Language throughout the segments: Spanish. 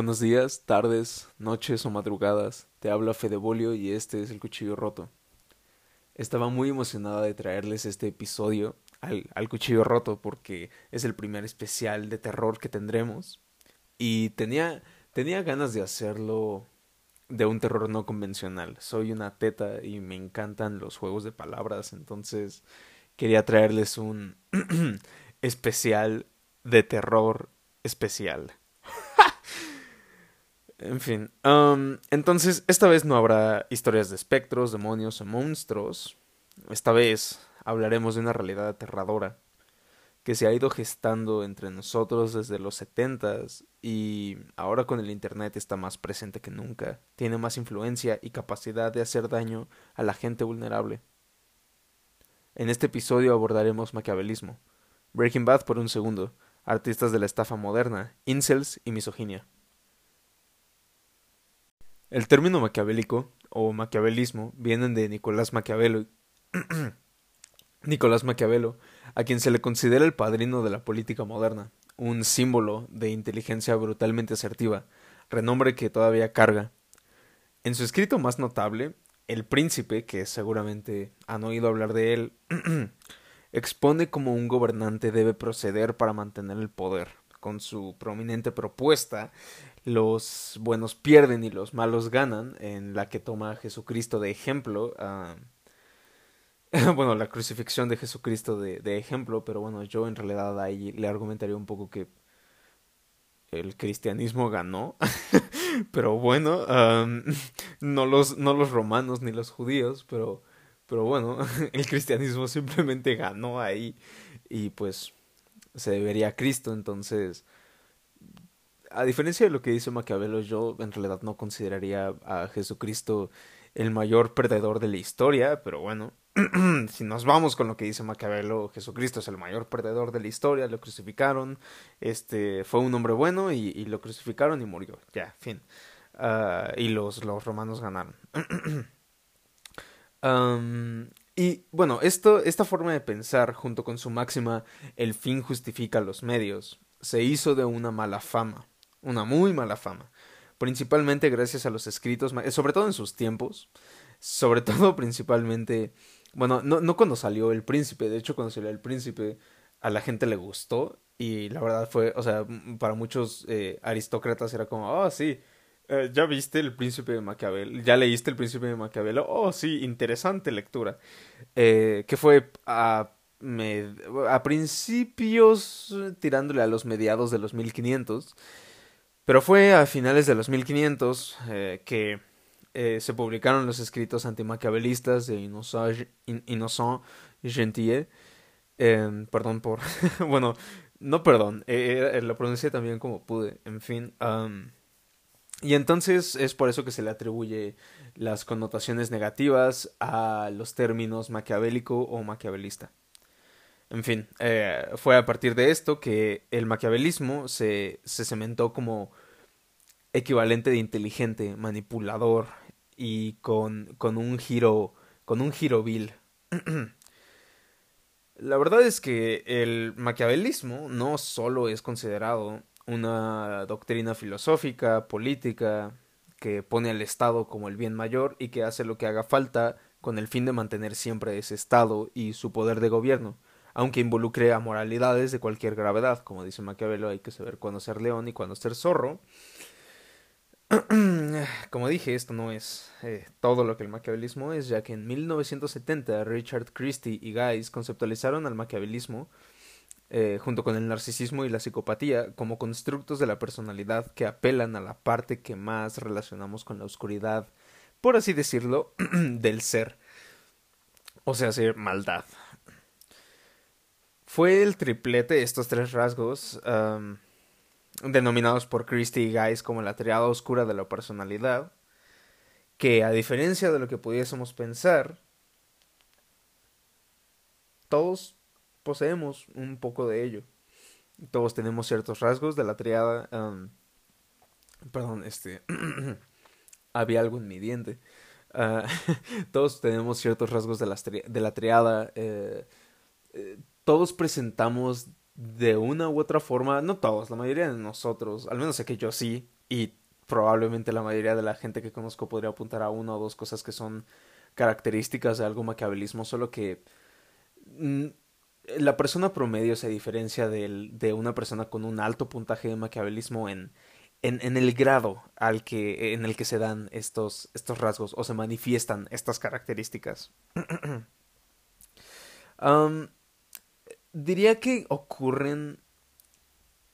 Buenos días, tardes, noches o madrugadas. Te habla Fedebolio y este es el cuchillo roto. Estaba muy emocionada de traerles este episodio al, al, cuchillo roto porque es el primer especial de terror que tendremos. Y tenía, tenía ganas de hacerlo de un terror no convencional. Soy una teta y me encantan los juegos de palabras, entonces quería traerles un especial de terror especial. En fin. Um, entonces, esta vez no habrá historias de espectros, demonios o monstruos. Esta vez hablaremos de una realidad aterradora que se ha ido gestando entre nosotros desde los setentas y ahora con el Internet está más presente que nunca. Tiene más influencia y capacidad de hacer daño a la gente vulnerable. En este episodio abordaremos maquiavelismo, Breaking Bad por un segundo, artistas de la estafa moderna, incels y misoginia. El término maquiavélico o maquiavelismo vienen de Nicolás Maquiavelo. Nicolás Maquiavelo, a quien se le considera el padrino de la política moderna, un símbolo de inteligencia brutalmente asertiva, renombre que todavía carga. En su escrito más notable, El Príncipe, que seguramente han oído hablar de él, expone cómo un gobernante debe proceder para mantener el poder, con su prominente propuesta los buenos pierden y los malos ganan, en la que toma a Jesucristo de ejemplo. bueno, la crucifixión de Jesucristo de, de, ejemplo, pero bueno, yo en realidad ahí le argumentaría un poco que el cristianismo ganó, pero bueno, no, los, no los romanos ni los judíos, pero, pero bueno, el cristianismo simplemente ganó ahí y pues se debería a Cristo, entonces a diferencia de lo que dice Maquiavelo, yo en realidad no consideraría a Jesucristo el mayor perdedor de la historia, pero bueno, si nos vamos con lo que dice Maquiavelo, Jesucristo es el mayor perdedor de la historia, lo crucificaron, este fue un hombre bueno y, lo crucificaron y murió, ya, fin. Ah, y los, los romanos ganaron. y bueno, esto, esta forma de pensar, junto con su máxima, el fin justifica los medios, se hizo de una mala fama una muy mala fama, principalmente gracias a los escritos, sobre todo en sus tiempos, sobre todo principalmente, bueno, no, no cuando salió El Príncipe, de hecho cuando salió El Príncipe a la gente le gustó. Y la verdad fue, o sea, para muchos eh, aristócratas era como, oh sí, eh, ya viste El Príncipe de Maquiavelo, ya leíste El Príncipe de Maquiavelo, oh sí, interesante lectura, eh, que fue a... a principios tirándole a los mediados de los 1500 pero fue a finales de los 1500 eh, que eh, se publicaron los escritos antimaquiavelistas de Innocent, Innocent. Em, perdón por... bueno, no perdón, eh, lo pronuncié también como pude, en fin. y entonces es por eso que se le atribuye las connotaciones negativas a los términos maquiavélico o maquiavelista. En fin, eh, fue a partir de esto que el maquiavelismo se, se cementó como equivalente de inteligente, manipulador y con, con un giro con un giro vil. La verdad es que el maquiavelismo no solo es considerado una doctrina filosófica, política, que pone al Estado como el bien mayor y que hace lo que haga falta con el fin de mantener siempre ese Estado y su poder de gobierno, aunque involucre a moralidades de cualquier gravedad. Como dice Maquiavelo, hay que saber cuándo ser león y cuándo ser zorro. Como dije, esto no es eh, todo lo que el maquiavelismo es, ya que en 1970 Richard Christie y Guys conceptualizaron al maquiavelismo eh, junto con el narcisismo y la psicopatía como constructos de la personalidad que apelan a la parte que más relacionamos con la oscuridad, por así decirlo, del ser, o sea, ser maldad. Fue el triplete estos tres rasgos, denominados por Christie y Guys como la triada oscura de la personalidad, que a diferencia de lo que pudiésemos pensar, todos poseemos un poco de ello. Todos tenemos ciertos rasgos de la triada. perdón, este. había algo en mi diente. Ah, todos tenemos ciertos rasgos de la, de la triada. Eh, eh, todos presentamos de una u otra forma, no todos, la mayoría de nosotros, al menos sé que yo sí, y probablemente la mayoría de la gente que conozco podría apuntar a una o dos cosas que son características de algo maquiavelismo, solo que mm, la persona promedio se diferencia de una persona con un alto puntaje de maquiavelismo en, en, el grado al que, en el que se dan estos, estos rasgos o se manifiestan estas características. diría que ocurren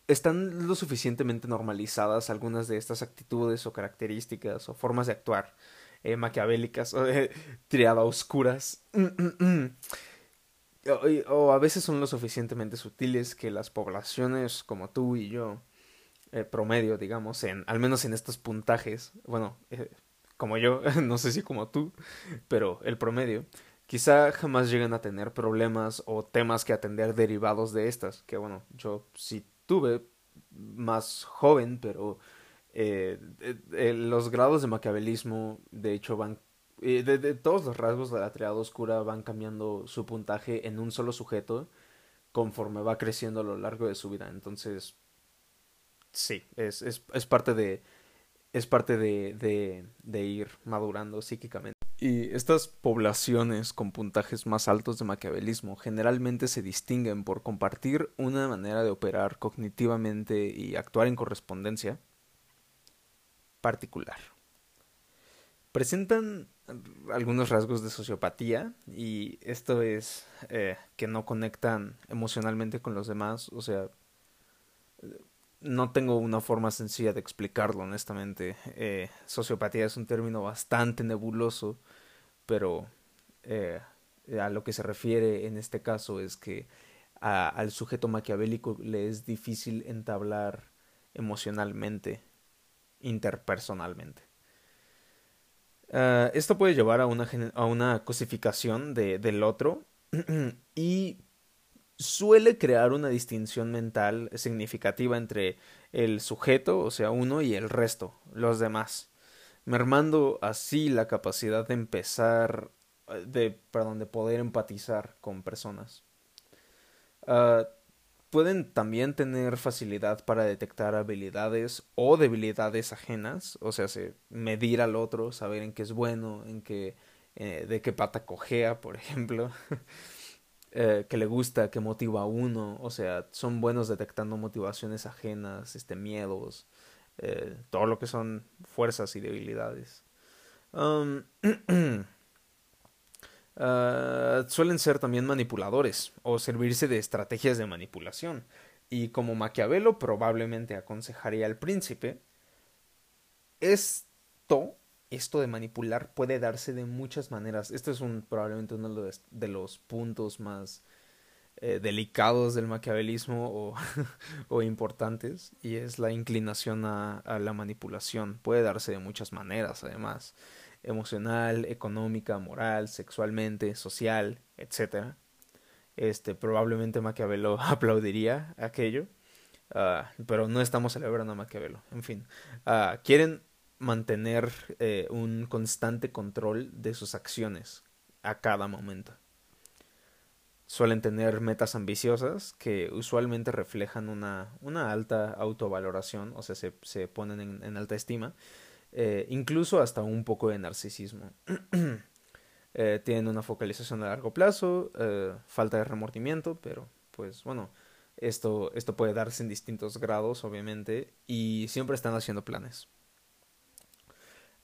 están lo suficientemente normalizadas algunas de estas actitudes o características o formas de actuar eh, maquiavélicas o eh, triada oscuras. O, a veces son lo suficientemente sutiles que las poblaciones como tú y yo eh, promedio digamos en al menos en estos puntajes bueno eh, como yo no sé si como tú pero el promedio quizá jamás lleguen a tener problemas o temas que atender derivados de estas que bueno yo sí tuve más joven, pero eh, eh, los grados de maquiavelismo, de hecho, van... Eh, de, todos los rasgos de la triada oscura van cambiando su puntaje en un solo sujeto conforme va creciendo a lo largo de su vida. Entonces, sí, es, es, es parte de... Es parte de, de ir madurando psíquicamente. Y estas poblaciones con puntajes más altos de maquiavelismo generalmente se distinguen por compartir una manera de operar cognitivamente y actuar en correspondencia particular. Presentan algunos rasgos de sociopatía y esto es eh, que no conectan emocionalmente con los demás, o sea, no tengo una forma sencilla de explicarlo, honestamente. Eh, sociopatía es un término bastante nebuloso, pero eh, a lo que se refiere en este caso es que al sujeto maquiavélico le es difícil entablar emocionalmente, interpersonalmente. Ah, esto puede llevar a una, a una cosificación de, del otro y suele crear una distinción mental significativa entre el sujeto, o sea, uno, y el resto, los demás, mermando así la capacidad de empezar, de, perdón, de poder empatizar con personas. Ah, pueden también tener facilidad para detectar habilidades o debilidades ajenas, o sea, medir al otro, saber en qué es bueno, en qué, eh, de qué pata cojea, por ejemplo. Eh, que le gusta, que motiva a uno, o sea, son buenos detectando motivaciones ajenas, este, miedos, eh, todo lo que son fuerzas y debilidades. Um, uh, suelen ser también manipuladores o servirse de estrategias de manipulación. Y como Maquiavelo probablemente aconsejaría al príncipe, esto esto de manipular puede darse de muchas maneras. Este es un, probablemente uno de los, puntos más eh, delicados del maquiavelismo o, o, importantes y es la inclinación a, la manipulación. Puede darse de muchas maneras, además. Emocional, económica, moral, sexualmente, social, etc. Este, probablemente Maquiavelo aplaudiría aquello. Ah, pero no estamos celebrando a Maquiavelo. En fin, uh, quieren mantener eh, un constante control de sus acciones a cada momento. Suelen tener metas ambiciosas que usualmente reflejan una, una alta autovaloración, o sea, se, se ponen en, alta estima, eh, incluso hasta un poco de narcisismo. eh, tienen una focalización a largo plazo, falta de remordimiento, pero pues bueno, esto, esto puede darse en distintos grados, obviamente, y siempre están haciendo planes.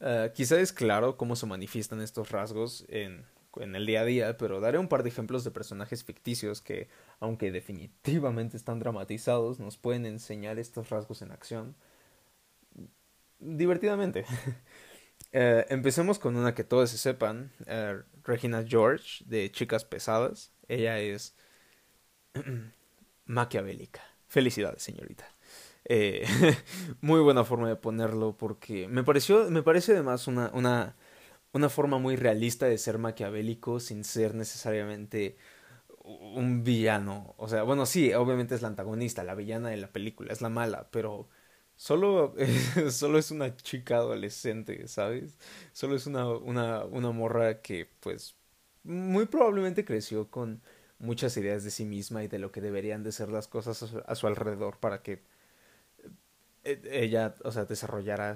Uh, quizá es claro cómo se manifiestan estos rasgos en, el día a día, pero daré un par de ejemplos de personajes ficticios que, aunque definitivamente están dramatizados, nos pueden enseñar estos rasgos en acción divertidamente. uh, empecemos con una que todos se sepan, uh, Regina George de Chicas Pesadas. Ella es maquiavélica. Felicidades, señorita. Eh, muy buena forma de ponerlo porque me pareció, me parece además una, una, una forma muy realista de ser maquiavélico sin ser necesariamente un villano. O sea, bueno, sí, obviamente es la antagonista, la villana de la película, es la mala, pero solo, solo es una chica adolescente, ¿sabes? Solo es una, una, una morra que, pues, muy probablemente creció con muchas ideas de sí misma y de lo que deberían de ser las cosas a su alrededor para que ella, o sea,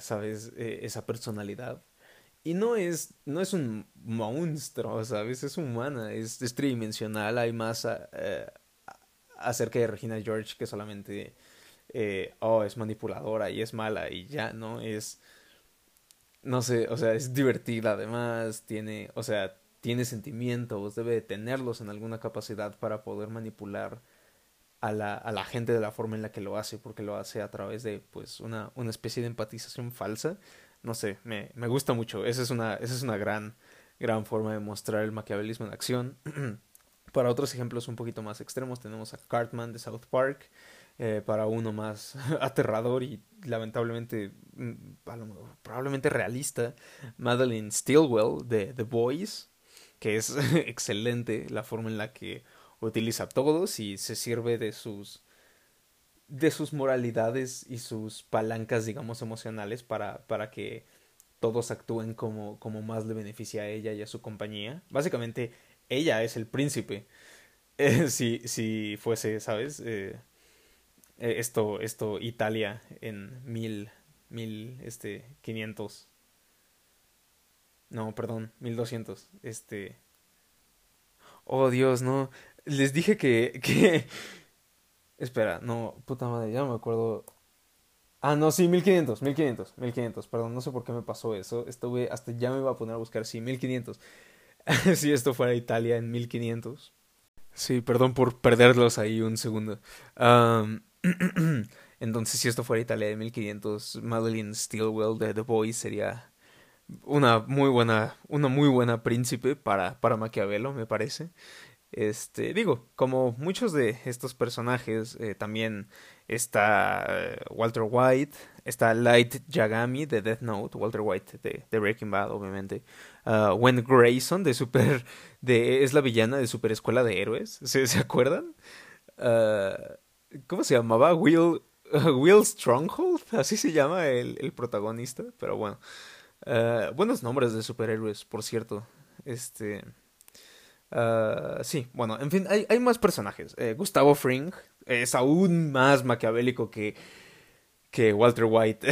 ¿sabes? E, esa personalidad. Y no es, no es un monstruo, ¿sabes? Es humana, es, tridimensional, hay más eh, acerca de Regina George que solamente, eh, oh, es manipuladora y es mala y ya, ¿no? Es, no sé, o sea, es divertida además, tiene, o sea, tiene sentimientos, debe de tenerlos en alguna capacidad para poder manipular a la, a la gente de la forma en la que lo hace, porque lo hace a través de pues una, una especie de empatización falsa. No sé, me, me gusta mucho. Esa es una, esa es una gran, gran forma de mostrar el maquiavelismo en acción. para otros ejemplos un poquito más extremos tenemos a Cartman de South Park. Eh, para uno más aterrador y lamentablemente mm, probablemente realista, Madeline Stilwell de The Boys, que es excelente la forma en la que utiliza a todos y se sirve de sus de sus moralidades y sus palancas, digamos, emocionales para, para que todos actúen como, como más le beneficia a ella y a su compañía. Básicamente, ella es el príncipe. Eh, si, si fuese, ¿sabes? Eh, eh, esto, esto, Italia en mil, mil, este, quinientos. No, perdón, mil doscientos. Este. Oh, Dios, no. Les dije que, que... Espera, no, puta madre, ya no me acuerdo. Ah, no, sí, 1500, 1500, 1500, perdón, no sé por qué me pasó eso. Estuve, hasta ya me iba a poner a buscar, sí, 1500. si esto fuera Italia en 1500. Sí, perdón por perderlos ahí un segundo. entonces, si esto fuera Italia de 1500, Madeline Stilwell de The Boys sería una muy buena, una muy buena príncipe para, para Maquiavelo, me parece. Este, digo, como muchos de estos personajes, eh, también está eh, Walter White, está Light Yagami de Death Note, Walter White de, de Breaking Bad, obviamente. Uh, Grayson de Super, de, es la villana de Super Escuela de Héroes, ¿se, ¿se acuerdan? Uh, ¿Cómo se llamaba? Will, Will Stronghold, así se llama el, el protagonista, pero bueno. Uh, buenos nombres de superhéroes, por cierto. Este. Uh, sí, bueno, en fin, hay, más personajes. Eh, Gustavo Fring es aún más maquiavélico que, que Walter White.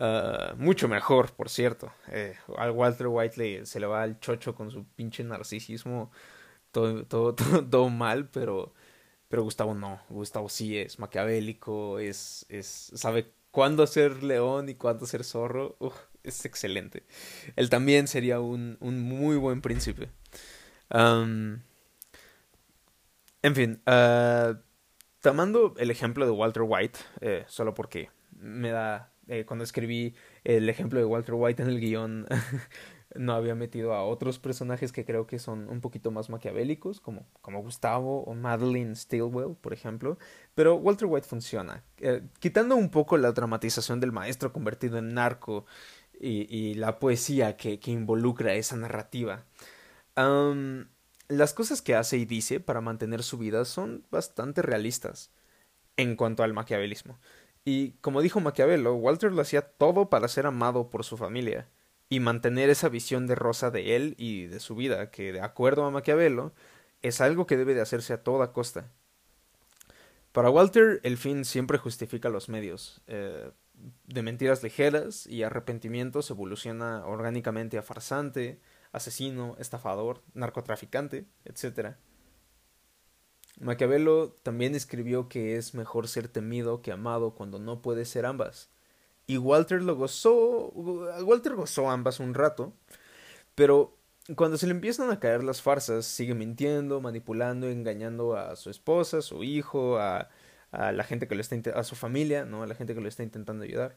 uh, mucho mejor, por cierto. Eh, al Walter White le, se le va al chocho con su pinche narcisismo. Todo, todo, todo, mal, pero, pero Gustavo no. Gustavo sí es maquiavélico, es, es, sabe cuándo ser león y cuándo ser zorro. es excelente. Él también sería un, un muy buen príncipe en fin, uh, tomando el ejemplo de Walter White, eh, solo porque me da, eh, cuando escribí el ejemplo de Walter White en el guion, no había metido a otros personajes que creo que son un poquito más maquiavélicos, como, como Gustavo o Madeline Stilwell, por ejemplo, pero Walter White funciona, eh, quitando un poco la dramatización del maestro convertido en narco y, y la poesía que, que involucra esa narrativa las cosas que hace y dice para mantener su vida son bastante realistas en cuanto al maquiavelismo. Y como dijo Maquiavelo, Walter lo hacía todo para ser amado por su familia y mantener esa visión de rosa de él y de su vida, que de acuerdo a Maquiavelo, es algo que debe de hacerse a toda costa. Para Walter, el fin siempre justifica los medios. Eh, de mentiras ligeras y arrepentimientos evoluciona orgánicamente a farsante, asesino, estafador, narcotraficante, etc. Maquiavelo también escribió que es mejor ser temido que amado cuando no puede ser ambas. Y Walter lo gozó, Walter gozó ambas un rato, pero cuando se le empiezan a caer las farsas, sigue mintiendo, manipulando, engañando a su esposa, a su hijo, a, la gente que lo está a su familia, ¿no? A la gente que lo está intentando ayudar.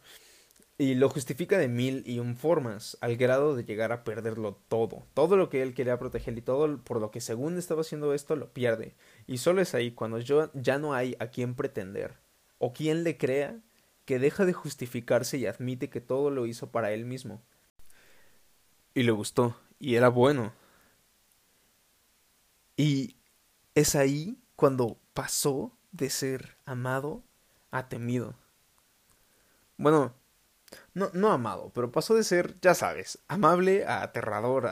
Y lo justifica de mil y un formas, al grado de llegar a perderlo todo. Todo lo que él quería proteger y todo por lo que según estaba haciendo esto lo pierde. Y solo es ahí cuando yo, ya no hay a quien pretender o quien le crea que deja de justificarse y admite que todo lo hizo para él mismo. Y le gustó, y era bueno. Y es ahí cuando pasó de ser amado a temido. Bueno, no, no amado, pero pasó de ser, ya sabes, amable a aterrador,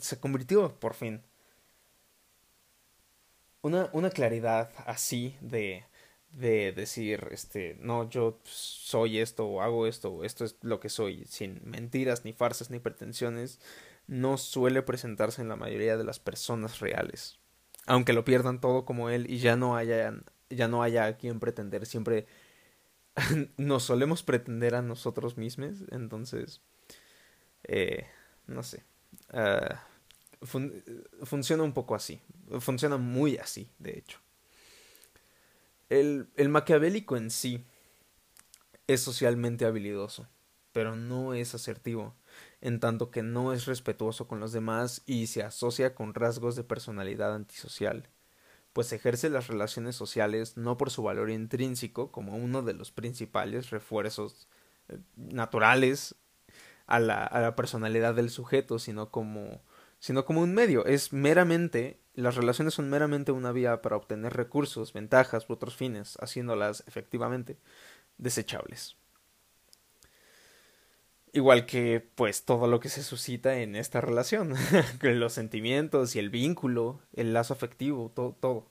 se convirtió por fin. Una, una claridad así de, de decir, este, no, yo soy esto o hago esto o esto es lo que soy, sin mentiras, ni farsas, ni pretensiones, no suele presentarse en la mayoría de las personas reales. Aunque lo pierdan todo como él y ya no haya, ya no haya a quien pretender, siempre nos solemos pretender a nosotros mismos, entonces, eh, no sé, uh, funciona un poco así, funciona muy así, de hecho. El, el maquiavélico en sí es socialmente habilidoso, pero no es asertivo, en tanto que no es respetuoso con los demás y se asocia con rasgos de personalidad antisocial, pues ejerce las relaciones sociales no por su valor intrínseco como uno de los principales refuerzos eh, naturales a la, a la personalidad del sujeto, sino como sino como un medio. Es meramente, las relaciones son meramente una vía para obtener recursos, ventajas u otros fines, haciéndolas efectivamente desechables. Igual que, pues, todo lo que se suscita en esta relación, los sentimientos y el vínculo, el lazo afectivo, todo, todo,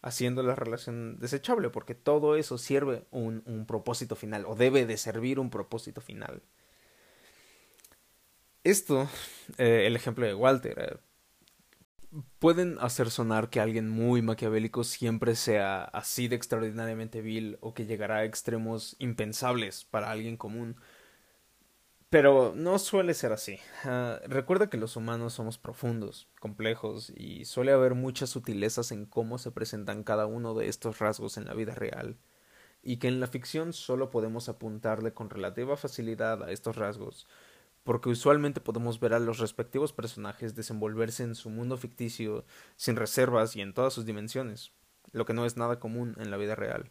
haciendo la relación desechable, porque todo eso sirve un, un propósito final, o debe de servir un propósito final. Esto, eh, el ejemplo de Walter, eh, pueden hacer sonar que alguien muy maquiavélico siempre sea así de extraordinariamente vil o que llegará a extremos impensables para alguien común. Pero no suele ser así. Ah, recuerda que los humanos somos profundos, complejos, y suele haber muchas sutilezas en cómo se presentan cada uno de estos rasgos en la vida real, y que en la ficción solo podemos apuntarle con relativa facilidad a estos rasgos, porque usualmente podemos ver a los respectivos personajes desenvolverse en su mundo ficticio sin reservas y en todas sus dimensiones, lo que no es nada común en la vida real.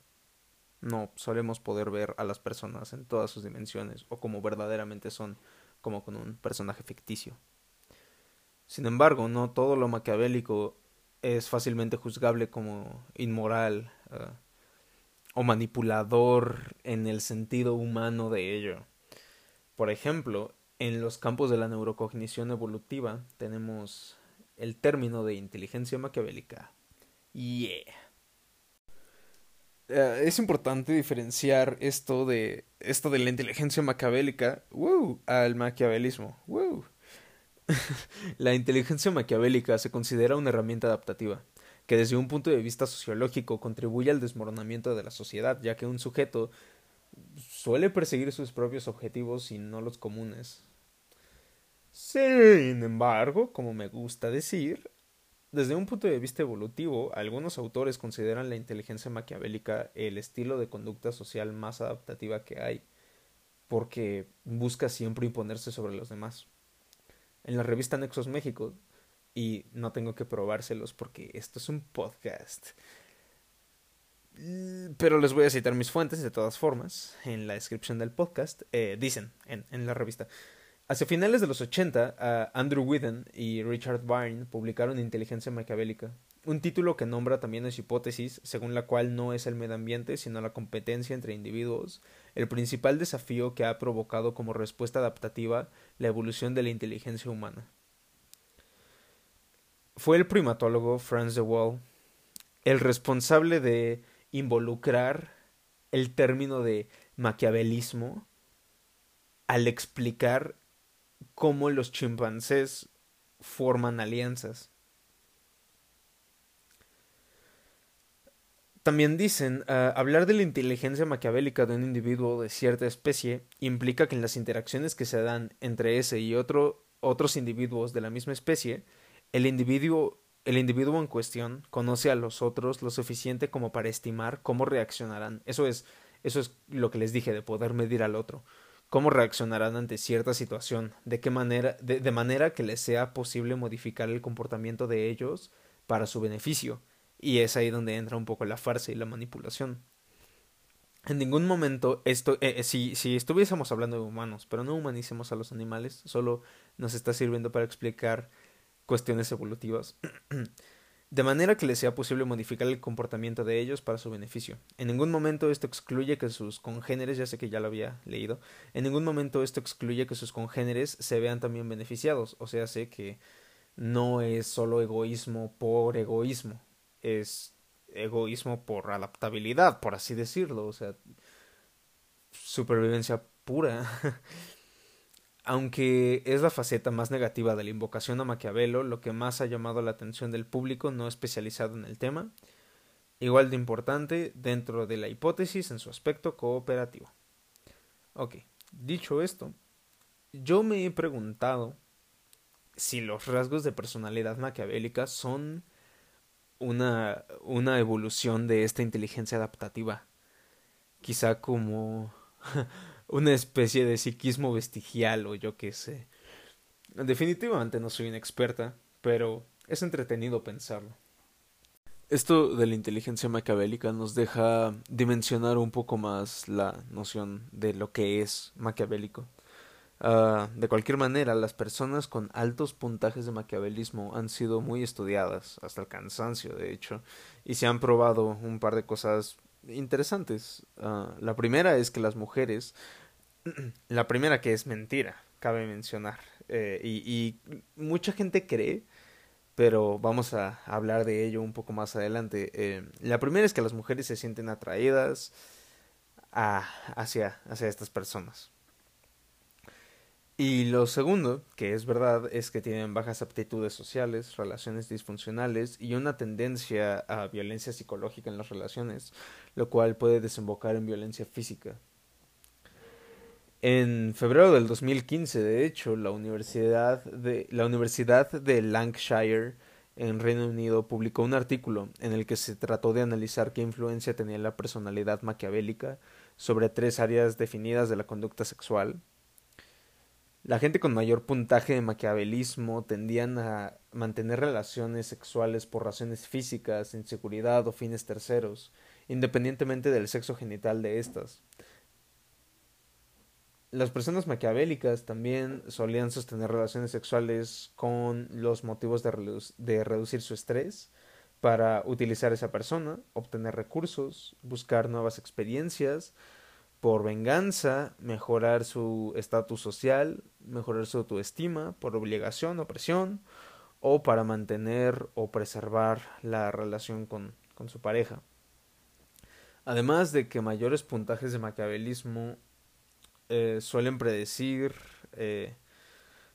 No solemos poder ver a las personas en todas sus dimensiones o como verdaderamente son, como con un personaje ficticio. Sin embargo, no todo lo maquiavélico es fácilmente juzgable como inmoral uh, o manipulador en el sentido humano de ello. Por ejemplo, en los campos de la neurocognición evolutiva tenemos el término de inteligencia maquiavélica. Yeah. Eh, es importante diferenciar esto de esto de la inteligencia maquiavélica al maquiavelismo. la inteligencia maquiavélica se considera una herramienta adaptativa que desde un punto de vista sociológico contribuye al desmoronamiento de la sociedad, ya que un sujeto suele perseguir sus propios objetivos y no los comunes. Sin embargo, como me gusta decir, desde un punto de vista evolutivo, algunos autores consideran la inteligencia maquiavélica el estilo de conducta social más adaptativa que hay, porque busca siempre imponerse sobre los demás. En la revista Nexos México, y no tengo que probárselos porque esto es un podcast, pero les voy a citar mis fuentes de todas formas en la descripción del podcast, eh, dicen en, en la revista. Hacia finales de los 80, Andrew Whedon y Richard Byrne publicaron Inteligencia Maquiavélica, un título que nombra también esa hipótesis según la cual no es el medio ambiente, sino la competencia entre individuos, el principal desafío que ha provocado como respuesta adaptativa la evolución de la inteligencia humana. Fue el primatólogo Franz de Waal el responsable de involucrar el término de maquiavelismo al explicar cómo los chimpancés forman alianzas. También dicen, ah, hablar de la inteligencia maquiavélica de un individuo de cierta especie implica que en las interacciones que se dan entre ese y otro, otros individuos de la misma especie, el individuo, el individuo en cuestión conoce a los otros lo suficiente como para estimar cómo reaccionarán. Eso es, eso es lo que les dije de poder medir al otro cómo reaccionarán ante cierta situación, de qué manera, de, manera que les sea posible modificar el comportamiento de ellos para su beneficio. Y es ahí donde entra un poco la farsa y la manipulación. En ningún momento esto, eh, eh si, si estuviésemos hablando de humanos, pero no humanicemos a los animales, solo nos está sirviendo para explicar cuestiones evolutivas. de manera que les sea posible modificar el comportamiento de ellos para su beneficio. En ningún momento esto excluye que sus congéneres, ya sé que ya lo había leído, en ningún momento esto excluye que sus congéneres se vean también beneficiados, o sea, sé que no es solo egoísmo por egoísmo, es egoísmo por adaptabilidad, por así decirlo, o sea, supervivencia pura. Aunque es la faceta más negativa de la invocación a Maquiavelo, lo que más ha llamado la atención del público no especializado en el tema, igual de importante dentro de la hipótesis en su aspecto cooperativo. Ok, dicho esto, yo me he preguntado si los rasgos de personalidad maquiavélica son una, una evolución de esta inteligencia adaptativa. Quizá como una especie de psiquismo vestigial o yo qué sé. Definitivamente no soy una experta, pero es entretenido pensarlo. Esto de la inteligencia maquiavélica nos deja dimensionar un poco más la noción de lo que es maquiavélico. Ah, de cualquier manera, las personas con altos puntajes de maquiavelismo han sido muy estudiadas, hasta el cansancio, de hecho, y se han probado un par de cosas interesantes. Ah, la primera es que las mujeres, la primera que es mentira, cabe mencionar, eh, y, mucha gente cree, pero vamos a hablar de ello un poco más adelante. Eh, la primera es que las mujeres se sienten atraídas a, hacia, hacia estas personas. Y lo segundo, que es verdad, es que tienen bajas aptitudes sociales, relaciones disfuncionales y una tendencia a violencia psicológica en las relaciones, lo cual puede desembocar en violencia física. En febrero del 2015, de hecho, la Universidad de, la Universidad de Lancashire en Reino Unido publicó un artículo en el que se trató de analizar qué influencia tenía la personalidad maquiavélica sobre tres áreas definidas de la conducta sexual, la gente con mayor puntaje de maquiavelismo tendían a mantener relaciones sexuales por razones físicas, inseguridad o fines terceros, independientemente del sexo genital de estas. Las personas maquiavélicas también solían sostener relaciones sexuales con los motivos de, de reducir su estrés, para utilizar esa persona, obtener recursos, buscar nuevas experiencias, por venganza, mejorar su estatus social, mejorar su autoestima, por obligación o presión, o para mantener o preservar la relación con, con su pareja. Además de que mayores puntajes de maquiavelismo eh, suelen predecir eh,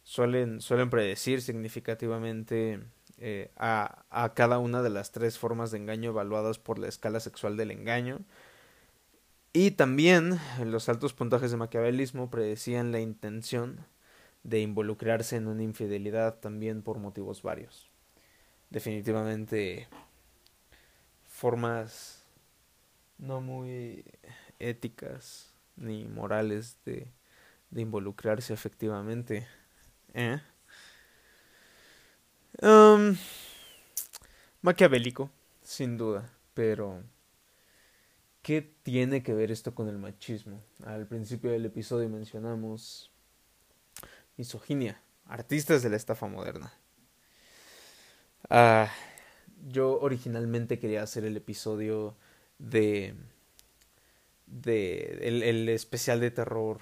suelen, suelen predecir significativamente eh, a, a cada una de las tres formas de engaño evaluadas por la escala sexual del engaño y también los altos puntajes de maquiavelismo predecían la intención de involucrarse en una infidelidad también por motivos varios. Definitivamente formas no muy éticas ni morales de, de involucrarse efectivamente. ¿Eh? Um, maquiavélico, sin duda, pero ¿Qué tiene que ver esto con el machismo? Al principio del episodio mencionamos misoginia, artistas de la estafa moderna. Ah, yo originalmente quería hacer el episodio de de el, especial de terror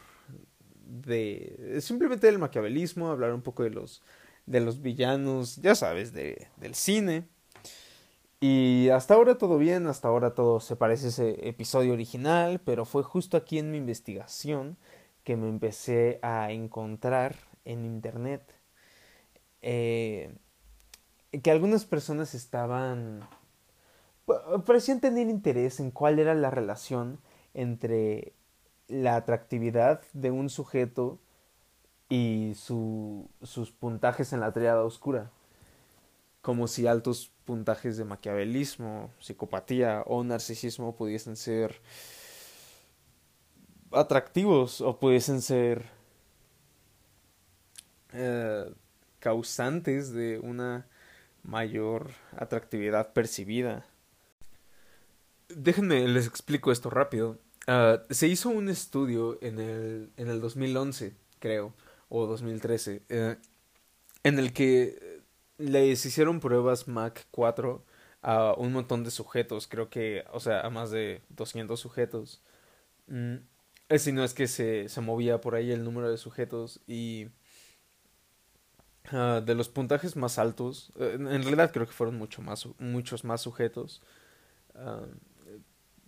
de simplemente del maquiavelismo, hablar un poco de los de los villanos, ya sabes, de, del cine y hasta ahora todo bien, hasta ahora todo se parece a ese episodio original, pero fue justo aquí en mi investigación que me empecé a encontrar en internet. Eh, que algunas personas estaban parecían tener interés en cuál era la relación entre la atractividad de un sujeto y su, sus puntajes en la triada oscura como si altos puntajes de maquiavelismo, psicopatía o narcisismo pudiesen ser atractivos o pudiesen ser eh, causantes de una mayor atractividad percibida. Déjenme, les explico esto rápido. Uh, se hizo un estudio en el, en el 2011, creo, o 2013, eh, en el que les hicieron pruebas Mac 4 a un montón de sujetos, creo que, o sea, a más de 200 sujetos. Mm, si no es que se, se movía por ahí el número de sujetos y uh, de los puntajes más altos, eh, en realidad creo que fueron mucho más, muchos más sujetos. Ah,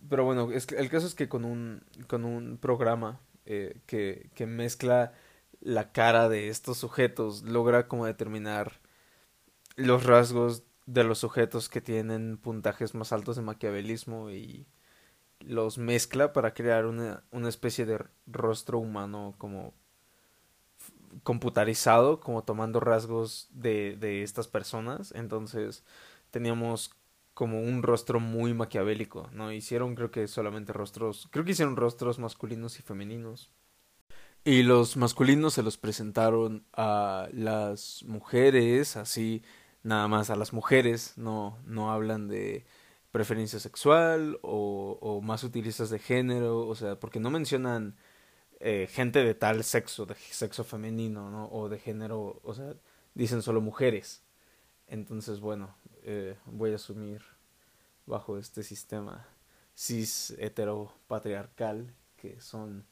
pero bueno, es el caso es que con un, con un programa eh, que, que mezcla la cara de estos sujetos logra como determinar los rasgos de los sujetos que tienen puntajes más altos de maquiavelismo y los mezcla para crear una, una especie de rostro humano como computarizado, como tomando rasgos de, de estas personas. Entonces teníamos como un rostro muy maquiavélico, ¿no? Hicieron creo que solamente rostros, creo que hicieron rostros masculinos y femeninos. Y los masculinos se los presentaron a las mujeres, así nada más a las mujeres, no, no hablan de preferencia sexual o, o más utilizas de género, o sea, porque no mencionan eh, gente de tal sexo, de sexo femenino, ¿no? O de género, o sea, dicen solo mujeres. Entonces, bueno, eh, voy a asumir bajo este sistema cis heteropatriarcal que son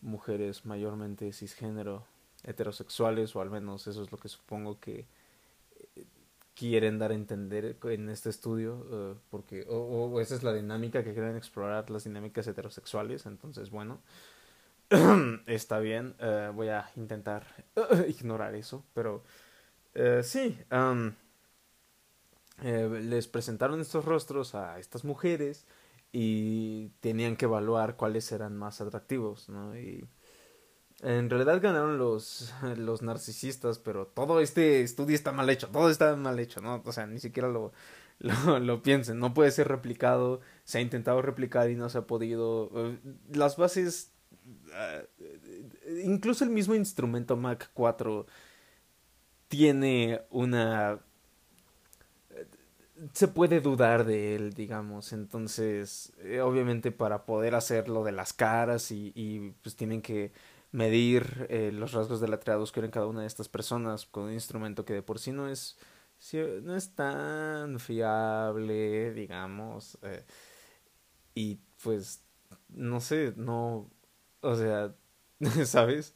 mujeres mayormente cisgénero heterosexuales o al menos eso es lo que supongo que quieren dar a entender en este estudio eh, porque o, esa es la dinámica que quieren explorar las dinámicas heterosexuales entonces bueno está bien eh, voy a intentar ignorar eso pero sí les presentaron estos rostros a estas mujeres y tenían que evaluar cuáles eran más atractivos, ¿no? Y en realidad ganaron los, los narcisistas, pero todo este estudio está mal hecho, todo está mal hecho, ¿no? O sea, ni siquiera lo, lo, piensen, no puede ser replicado, se ha intentado replicar y no se ha podido. Eh, las bases, eh, incluso el mismo instrumento Mac 4 tiene una se puede dudar de él, digamos. Entonces, eh, obviamente para poder hacer lo de las caras y, y pues tienen que medir eh, los rasgos del que en cada una de estas personas con un instrumento que de por sí no es, no es tan fiable, digamos. Eh, y pues, no sé, no, o sea, ¿sabes?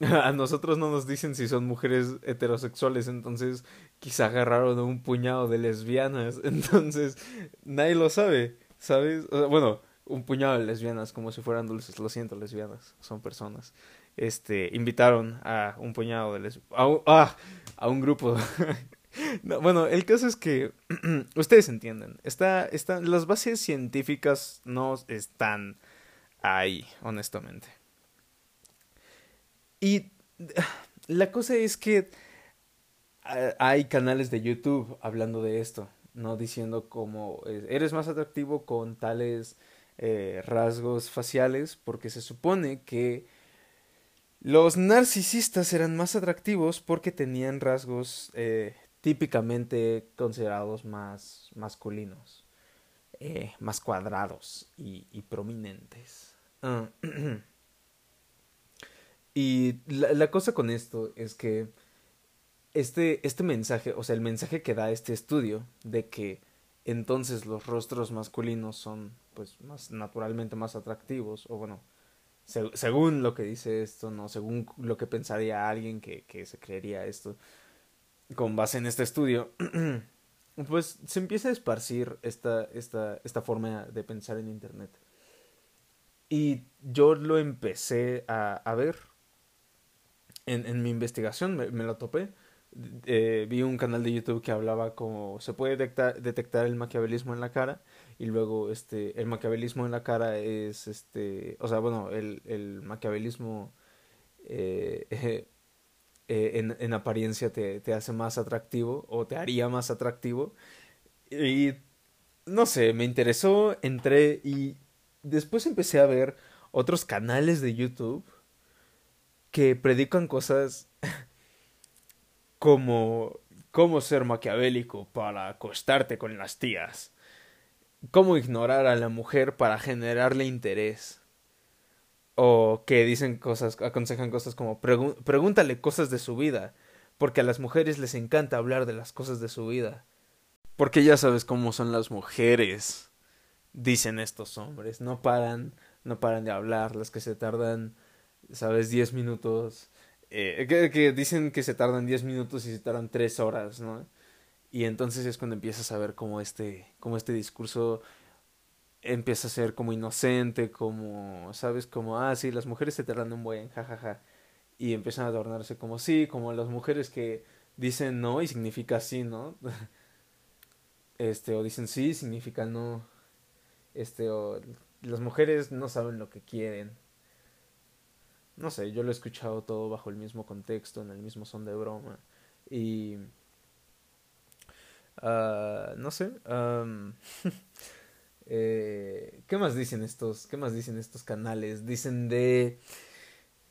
A nosotros no nos dicen si son mujeres heterosexuales, entonces quizá agarraron a un puñado de lesbianas, entonces nadie lo sabe, ¿sabes? bueno, un puñado de lesbianas como si fueran dulces, lo siento, lesbianas, son personas. Este, invitaron a un puñado de lesbianas, a, ah, a un grupo. bueno, el caso es que ustedes entienden, está, están, las bases científicas no están ahí, honestamente. Y la cosa es que hay canales de YouTube hablando de esto, ¿no? Diciendo como eh, eres más atractivo con tales eh, rasgos faciales porque se supone que los narcisistas eran más atractivos porque tenían rasgos eh, típicamente considerados más masculinos, más cuadrados y, y prominentes. Ah, y la, la cosa con esto es que este, este mensaje, o sea, el mensaje que da este estudio de que entonces los rostros masculinos son pues más naturalmente más atractivos, o bueno, según lo que dice esto, no, según lo que pensaría alguien que, que se creería esto, con base en este estudio, pues se empieza a esparcir esta, esta, esta forma de pensar en internet. Y yo lo empecé a, a ver en, en mi investigación, me, me lo topé eh, vi un canal de YouTube que hablaba como se puede detectar, detectar el maquiavelismo en la cara y luego este el maquiavelismo en la cara es este o sea bueno el, el maquiavelismo eh, eh, en, en, apariencia te, te hace más atractivo o te haría más atractivo. Y no sé me interesó entré y después empecé a ver otros canales de YouTube que predican cosas como cómo ser maquiavélico para acostarte con las tías, cómo ignorar a la mujer para generarle interés, o que dicen cosas, aconsejan cosas como pregúntale cosas de su vida, porque a las mujeres les encanta hablar de las cosas de su vida. Porque ya sabes cómo son las mujeres, dicen estos hombres, no paran, no paran de hablar, las que se tardan, sabes, diez minutos eh, que, dicen que se tardan 10 minutos y se tardan 3 horas, ¿no? Y entonces es cuando empiezas a ver cómo este, cómo este discurso empieza a ser como inocente, como, ¿sabes? Como, ah, sí, las mujeres se tratan un buen, jajaja. Ja, ja. Y empiezan a adornarse como sí, como las mujeres que dicen no y significa sí, ¿no? este, o dicen sí, significa no. Este, o las mujeres no saben lo que quieren. No sé, yo lo he escuchado todo bajo el mismo contexto, en el mismo son de broma. Y... Uh, no sé. Eh, ¿Qué más dicen estos? ¿Qué más dicen estos canales? Dicen de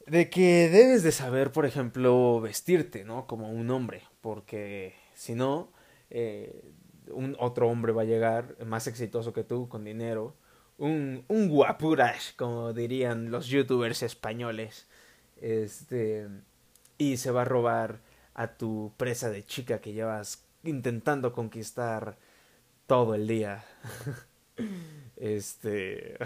de que debes de saber, por ejemplo, vestirte, ¿no? Como un hombre, porque si no, eh, un otro hombre va a llegar más exitoso que tú, con dinero, un, un como dirían los youtubers españoles, este, y se va a robar a tu presa de chica que llevas intentando conquistar todo el día. este...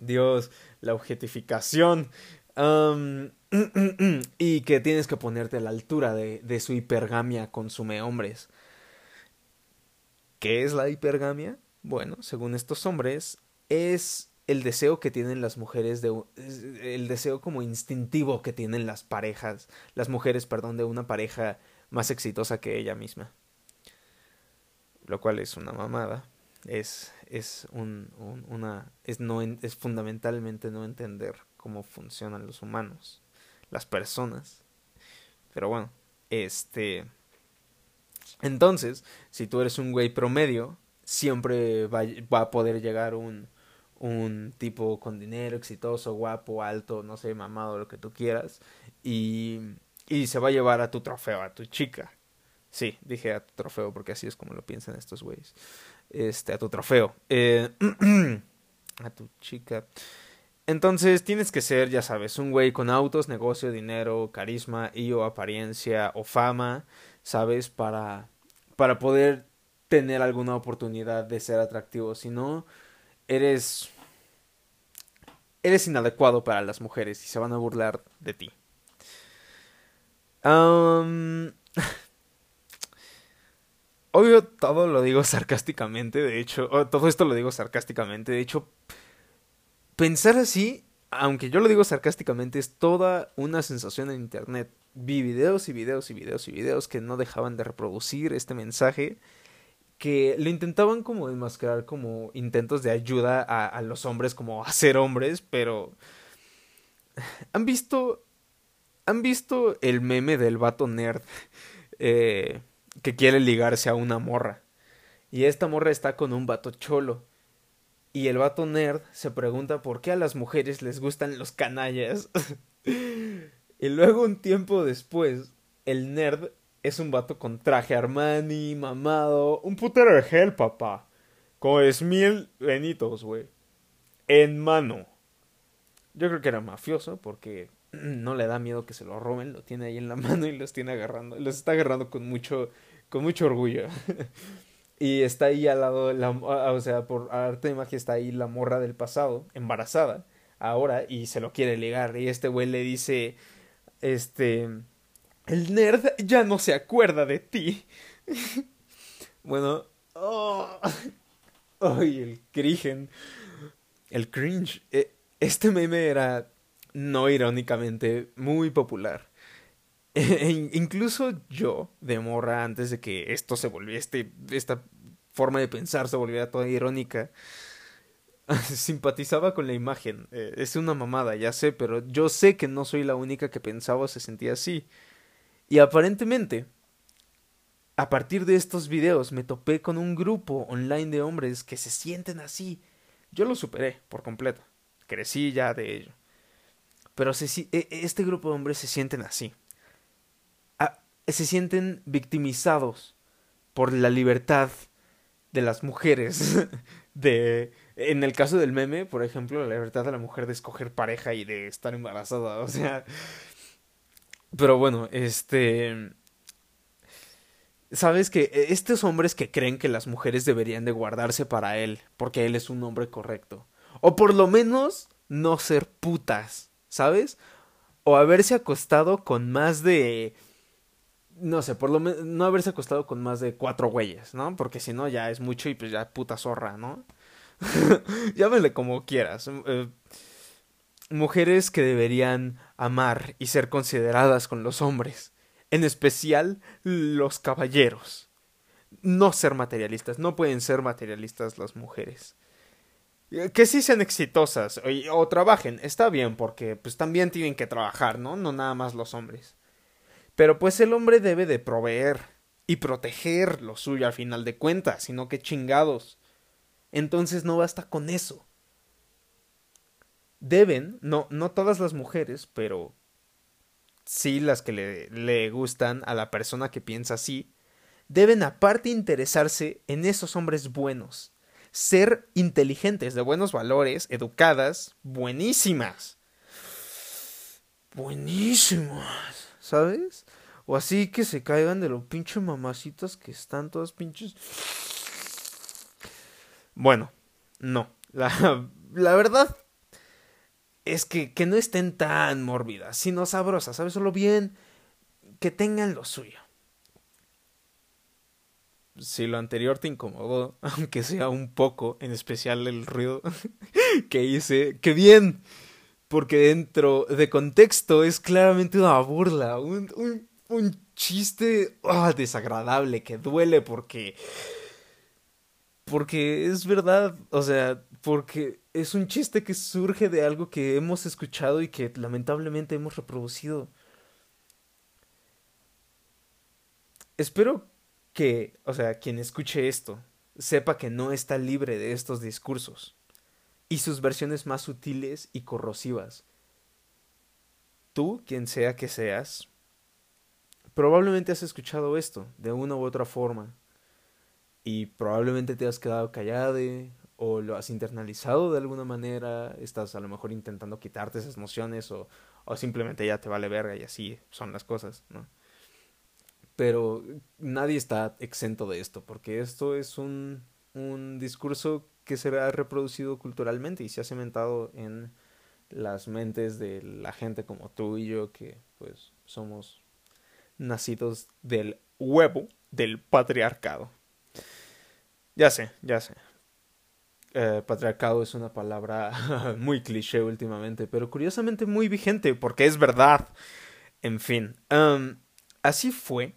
Dios, la objetificación. y que tienes que ponerte a la altura de, su hipergamia consume hombres. ¿Qué es la hipergamia? Bueno, según estos hombres, es el deseo que tienen las mujeres de el deseo como instintivo que tienen las parejas, las mujeres, perdón, de una pareja más exitosa que ella misma. Lo cual es una mamada. Es es un, una es no es fundamentalmente no entender cómo funcionan los humanos, las personas. Pero bueno, este entonces, si tú eres un güey promedio, siempre va, va a poder llegar un, un tipo con dinero, exitoso, guapo, alto, no sé, mamado, lo que tú quieras, y, y se va a llevar a tu trofeo, a tu chica. Sí, dije a tu trofeo porque así es como lo piensan estos güeyes. Este, a tu trofeo. Eh, a tu chica. Entonces tienes que ser, ya sabes, un güey con autos, negocio, dinero, carisma y o apariencia o fama, ¿sabes? Para, para poder tener alguna oportunidad de ser atractivo. Si no, eres... Eres inadecuado para las mujeres y se van a burlar de ti. Obvio, todo lo digo sarcásticamente, de hecho, todo esto lo digo sarcásticamente, de hecho, pensar así, aunque yo lo digo sarcásticamente, es toda una sensación en Internet. Vi videos y videos y videos y videos que no dejaban de reproducir este mensaje, que lo intentaban como enmascarar como intentos de ayuda a, a los hombres, como a ser hombres, pero... ¿Han visto... ¿Han visto el meme del vato nerd? Eh que quiere ligarse a una morra. Y esta morra está con un vato cholo. Y el vato nerd se pregunta por qué a las mujeres les gustan los canallas. y luego un tiempo después, el nerd es un vato con traje Armani, mamado, un putero de gel, papá. Con mil benitos, güey. En mano. Yo creo que era mafioso porque no le da miedo que se lo roben, lo tiene ahí en la mano y los tiene agarrando, los está agarrando con mucho, con mucho orgullo. y está ahí al lado, la, o sea, por arte de magia está ahí la morra del pasado, embarazada, ahora, y se lo quiere ligar. Y este güey le dice, este, el nerd ya no se acuerda de ti. bueno, oh, ay, el crigen, el cringe. Eh, este meme era no irónicamente, muy popular. E incluso yo, de morra, antes de que esto se volviera, este, esta forma de pensar se volviera toda irónica, simpatizaba con la imagen. Eh, es una mamada, ya sé, pero yo sé que no soy la única que pensaba o se sentía así. Y aparentemente, a partir de estos videos me topé con un grupo online de hombres que se sienten así. Yo lo superé por completo. Crecí ya de ello. Pero e, este grupo de hombres se sienten así. Se sienten victimizados por la libertad de las mujeres. de, en el caso del meme, por ejemplo, la libertad de la mujer de escoger pareja y de estar embarazada. O sea. Pero bueno, este. Sabes que estos hombres que creen que las mujeres deberían de guardarse para él, porque él es un hombre correcto. O por lo menos no ser putas. ¿Sabes? O haberse acostado con más de no sé, por lo menos no haberse acostado con más de cuatro güeyes, ¿no? Porque si no ya es mucho y pues ya puta zorra, ¿no? Llámele como quieras. Eh, mujeres que deberían amar y ser consideradas con los hombres, en especial los caballeros. No ser materialistas, no pueden ser materialistas las mujeres. Eh, que sí sean exitosas o, trabajen, está bien, porque pues también tienen que trabajar, ¿no? No nada más los hombres. Pero pues el hombre debe de proveer y proteger lo suyo al final de cuentas, sino que chingados. Entonces no basta con eso. Deben, no, no todas las mujeres, pero sí las que le, le gustan a la persona que piensa así, deben aparte interesarse en esos hombres buenos, ser inteligentes, de buenos valores, educadas, buenísimas. Buenísimas. ¿sabes? O así que se caigan de los pinches mamacitas que están todas pinches. Bueno, no. La, la verdad es que, que no estén tan mórbidas, sino sabrosas, ¿sabes? Solo bien que tengan lo suyo. Si lo anterior te incomodó, aunque sea un poco, en especial el ruido que hice, ¡qué bien! porque dentro de contexto es claramente una burla, un, un, chiste ah, desagradable que duele porque... Porque es verdad, o sea, porque es un chiste que surge de algo que hemos escuchado y que lamentablemente hemos reproducido. Espero que, o sea, quien escuche esto, sepa que no está libre de estos discursos y sus versiones más sutiles y corrosivas. Tú, quien sea que seas, probablemente has escuchado esto de una u otra forma y probablemente te has quedado callado o lo has internalizado de alguna manera, estás a lo mejor intentando quitarte esas emociones o, o simplemente ya te vale verga y así son las cosas, ¿no? Pero nadie está exento de esto, porque esto es un, un discurso que se ha reproducido culturalmente y se ha cementado en las mentes de la gente como tú y yo que pues somos nacidos del huevo del patriarcado. Ya sé, ya sé. Eh, patriarcado es una palabra muy cliché últimamente, pero curiosamente muy vigente porque es verdad. En fin, así fue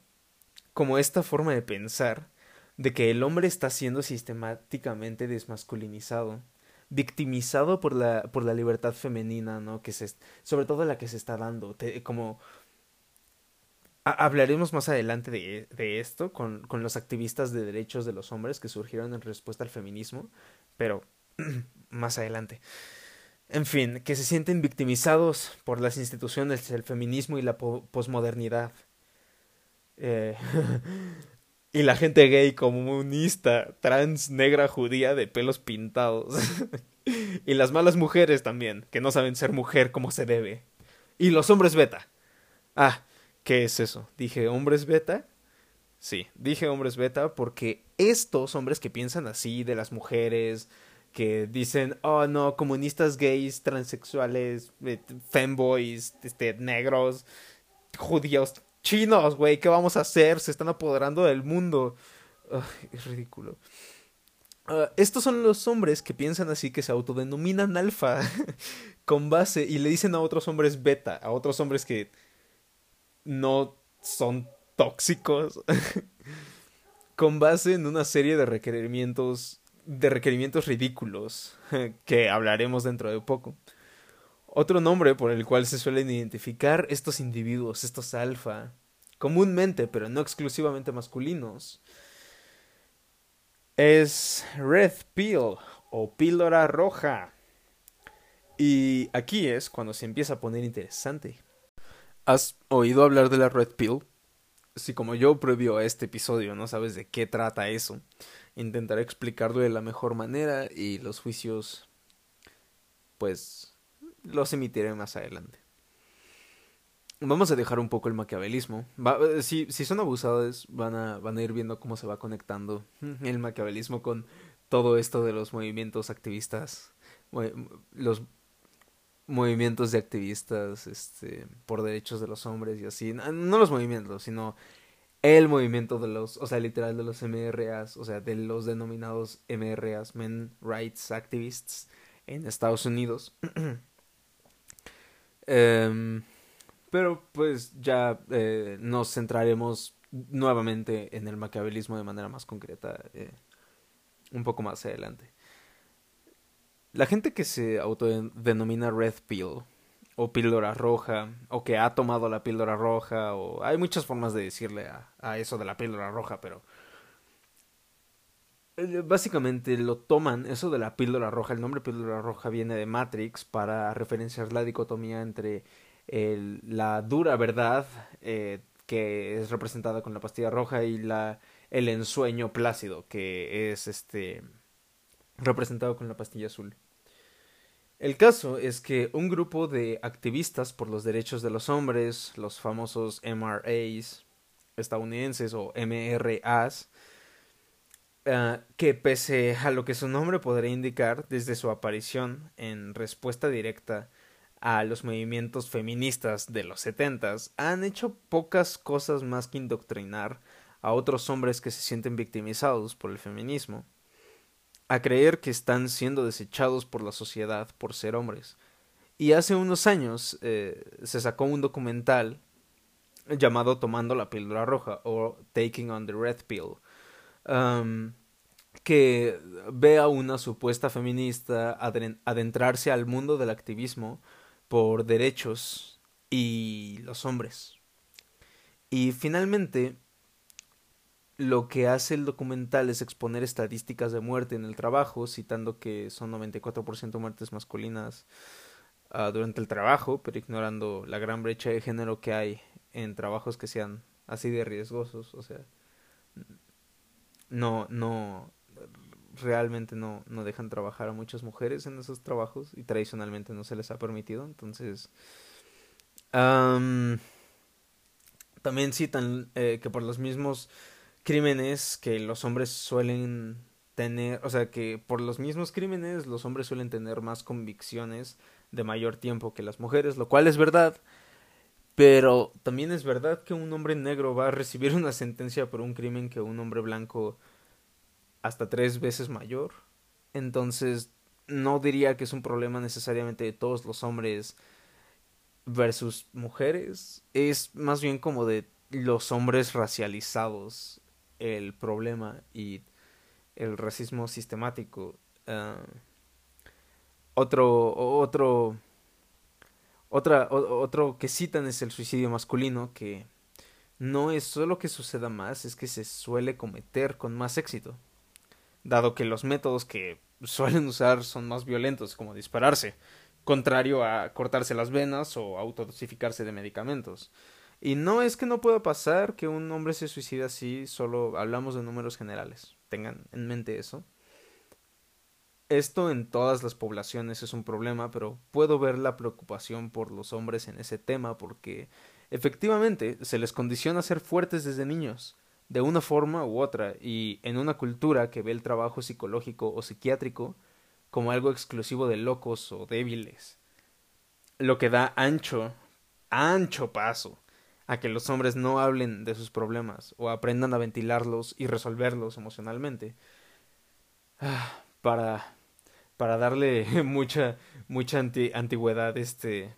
como esta forma de pensar de que el hombre está siendo sistemáticamente desmasculinizado, victimizado por la, por la libertad femenina, ¿no? Que se, sobre todo la que se está dando, como... hablaremos más adelante de, de esto con, con los activistas de derechos de los hombres que surgieron en respuesta al feminismo, pero más adelante. En fin, que se sienten victimizados por las instituciones, el feminismo y la posmodernidad. Eh, Y la gente gay comunista, trans, negra, judía, de pelos pintados. y las malas mujeres también, que no saben ser mujer como se debe. Y los hombres beta. Ah, ¿qué es eso? ¿Dije hombres beta? Sí, dije hombres beta porque estos hombres que piensan así de las mujeres, que dicen, oh no, comunistas gays, transexuales, eh, femboys, este, negros, judíos, chinos, güey, ¿qué vamos a hacer? Se están apoderando del mundo. es ridículo. Ah, estos son los hombres que piensan así, que se autodenominan alfa con base y le dicen a otros hombres beta, a otros hombres que no son tóxicos, con base en una serie de requerimientos, de requerimientos ridículos que hablaremos dentro de poco. Otro nombre por el cual se suelen identificar estos individuos, estos alfa, comúnmente, pero no exclusivamente masculinos, es Red Pill o píldora roja. Y aquí es cuando se empieza a poner interesante. ¿Has oído hablar de la Red Pill? Si como yo previo a este episodio no sabes de qué trata eso, intentaré explicarlo de la mejor manera y los juicios pues los emitiré más adelante. Vamos a dejar un poco el maquiavelismo. Eh, si, si son abusados, van a, van a ir viendo cómo se va conectando el maquiavelismo con todo esto de los movimientos activistas, los movimientos de activistas este, por derechos de los hombres y así. No los movimientos, sino el movimiento de los, o sea, literal de los MRAs, o sea, de los denominados MRAs, Men Rights Activists, en Estados Unidos. Em, pero pues ya eh, nos centraremos nuevamente en el maquiavelismo de manera más concreta eh, un poco más adelante. La gente que se autodenomina Red Pill o píldora roja o que ha tomado la píldora roja o hay muchas formas de decirle a, a eso de la píldora roja, pero básicamente lo toman, eso de la píldora roja, el nombre píldora roja viene de Matrix para referenciar la dicotomía entre la dura verdad eh, que es representada con la pastilla roja y la el ensueño plácido que es este representado con la pastilla azul. El caso es que un grupo de activistas por los derechos de los hombres, los famosos MRAs estadounidenses o MRAs, Ah, que pese a lo que su nombre podría indicar desde su aparición en respuesta directa a los movimientos feministas de los setentas, han hecho pocas cosas más que indoctrinar a otros hombres que se sienten victimizados por el feminismo, a creer que están siendo desechados por la sociedad por ser hombres. Y hace unos años eh, se sacó un documental llamado Tomando la píldora roja o Taking on the Red Pill, que ve a una supuesta feminista adentrarse al mundo del activismo por derechos y los hombres. Y finalmente, lo que hace el documental es exponer estadísticas de muerte en el trabajo, citando que son 94% muertes masculinas uh, durante el trabajo, pero ignorando la gran brecha de género que hay en trabajos que sean así de riesgosos. O sea, no, no, realmente no, no dejan trabajar a muchas mujeres en esos trabajos y tradicionalmente no se les ha permitido. Entonces, también citan eh, que por los mismos crímenes que los hombres suelen tener, o sea, que por los mismos crímenes los hombres suelen tener más convicciones de mayor tiempo que las mujeres, lo cual es verdad. Pero también es verdad que un hombre negro va a recibir una sentencia por un crimen que un hombre blanco hasta tres veces mayor. Entonces, no diría que es un problema necesariamente de todos los hombres versus mujeres. Es más bien como de los hombres racializados el problema y el racismo sistemático. Ah, otro, otro otra, otro que citan es el suicidio masculino, que no es solo que suceda más, es que se suele cometer con más éxito, dado que los métodos que suelen usar son más violentos, como dispararse, contrario a cortarse las venas o autodosificarse de medicamentos. Y no es que no pueda pasar que un hombre se suicida así, solo hablamos de números generales. Tengan en mente eso. Esto en todas las poblaciones es un problema, pero puedo ver la preocupación por los hombres en ese tema porque efectivamente se les condiciona a ser fuertes desde niños, de una forma u otra, y en una cultura que ve el trabajo psicológico o psiquiátrico como algo exclusivo de locos o débiles, lo que da ancho, ancho paso a que los hombres no hablen de sus problemas o aprendan a ventilarlos y resolverlos emocionalmente. Ah, para para darle mucha mucha antigüedad este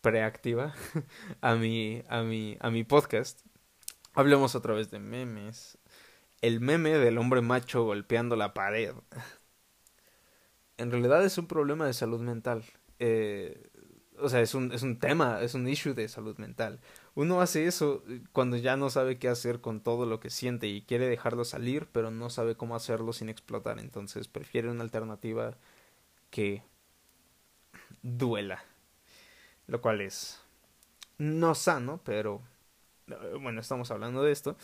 preactiva a mi a mi a mi podcast. Hablemos otra vez de memes. El meme del hombre macho golpeando la pared. En realidad es un problema de salud mental. Eh, o sea, es un, es un tema, es un issue de salud mental. Uno hace eso cuando ya no sabe qué hacer con todo lo que siente y quiere dejarlo salir, pero no sabe cómo hacerlo sin explotar. Entonces prefiere una alternativa que duela. Lo cual es no sano, pero bueno, estamos hablando de esto.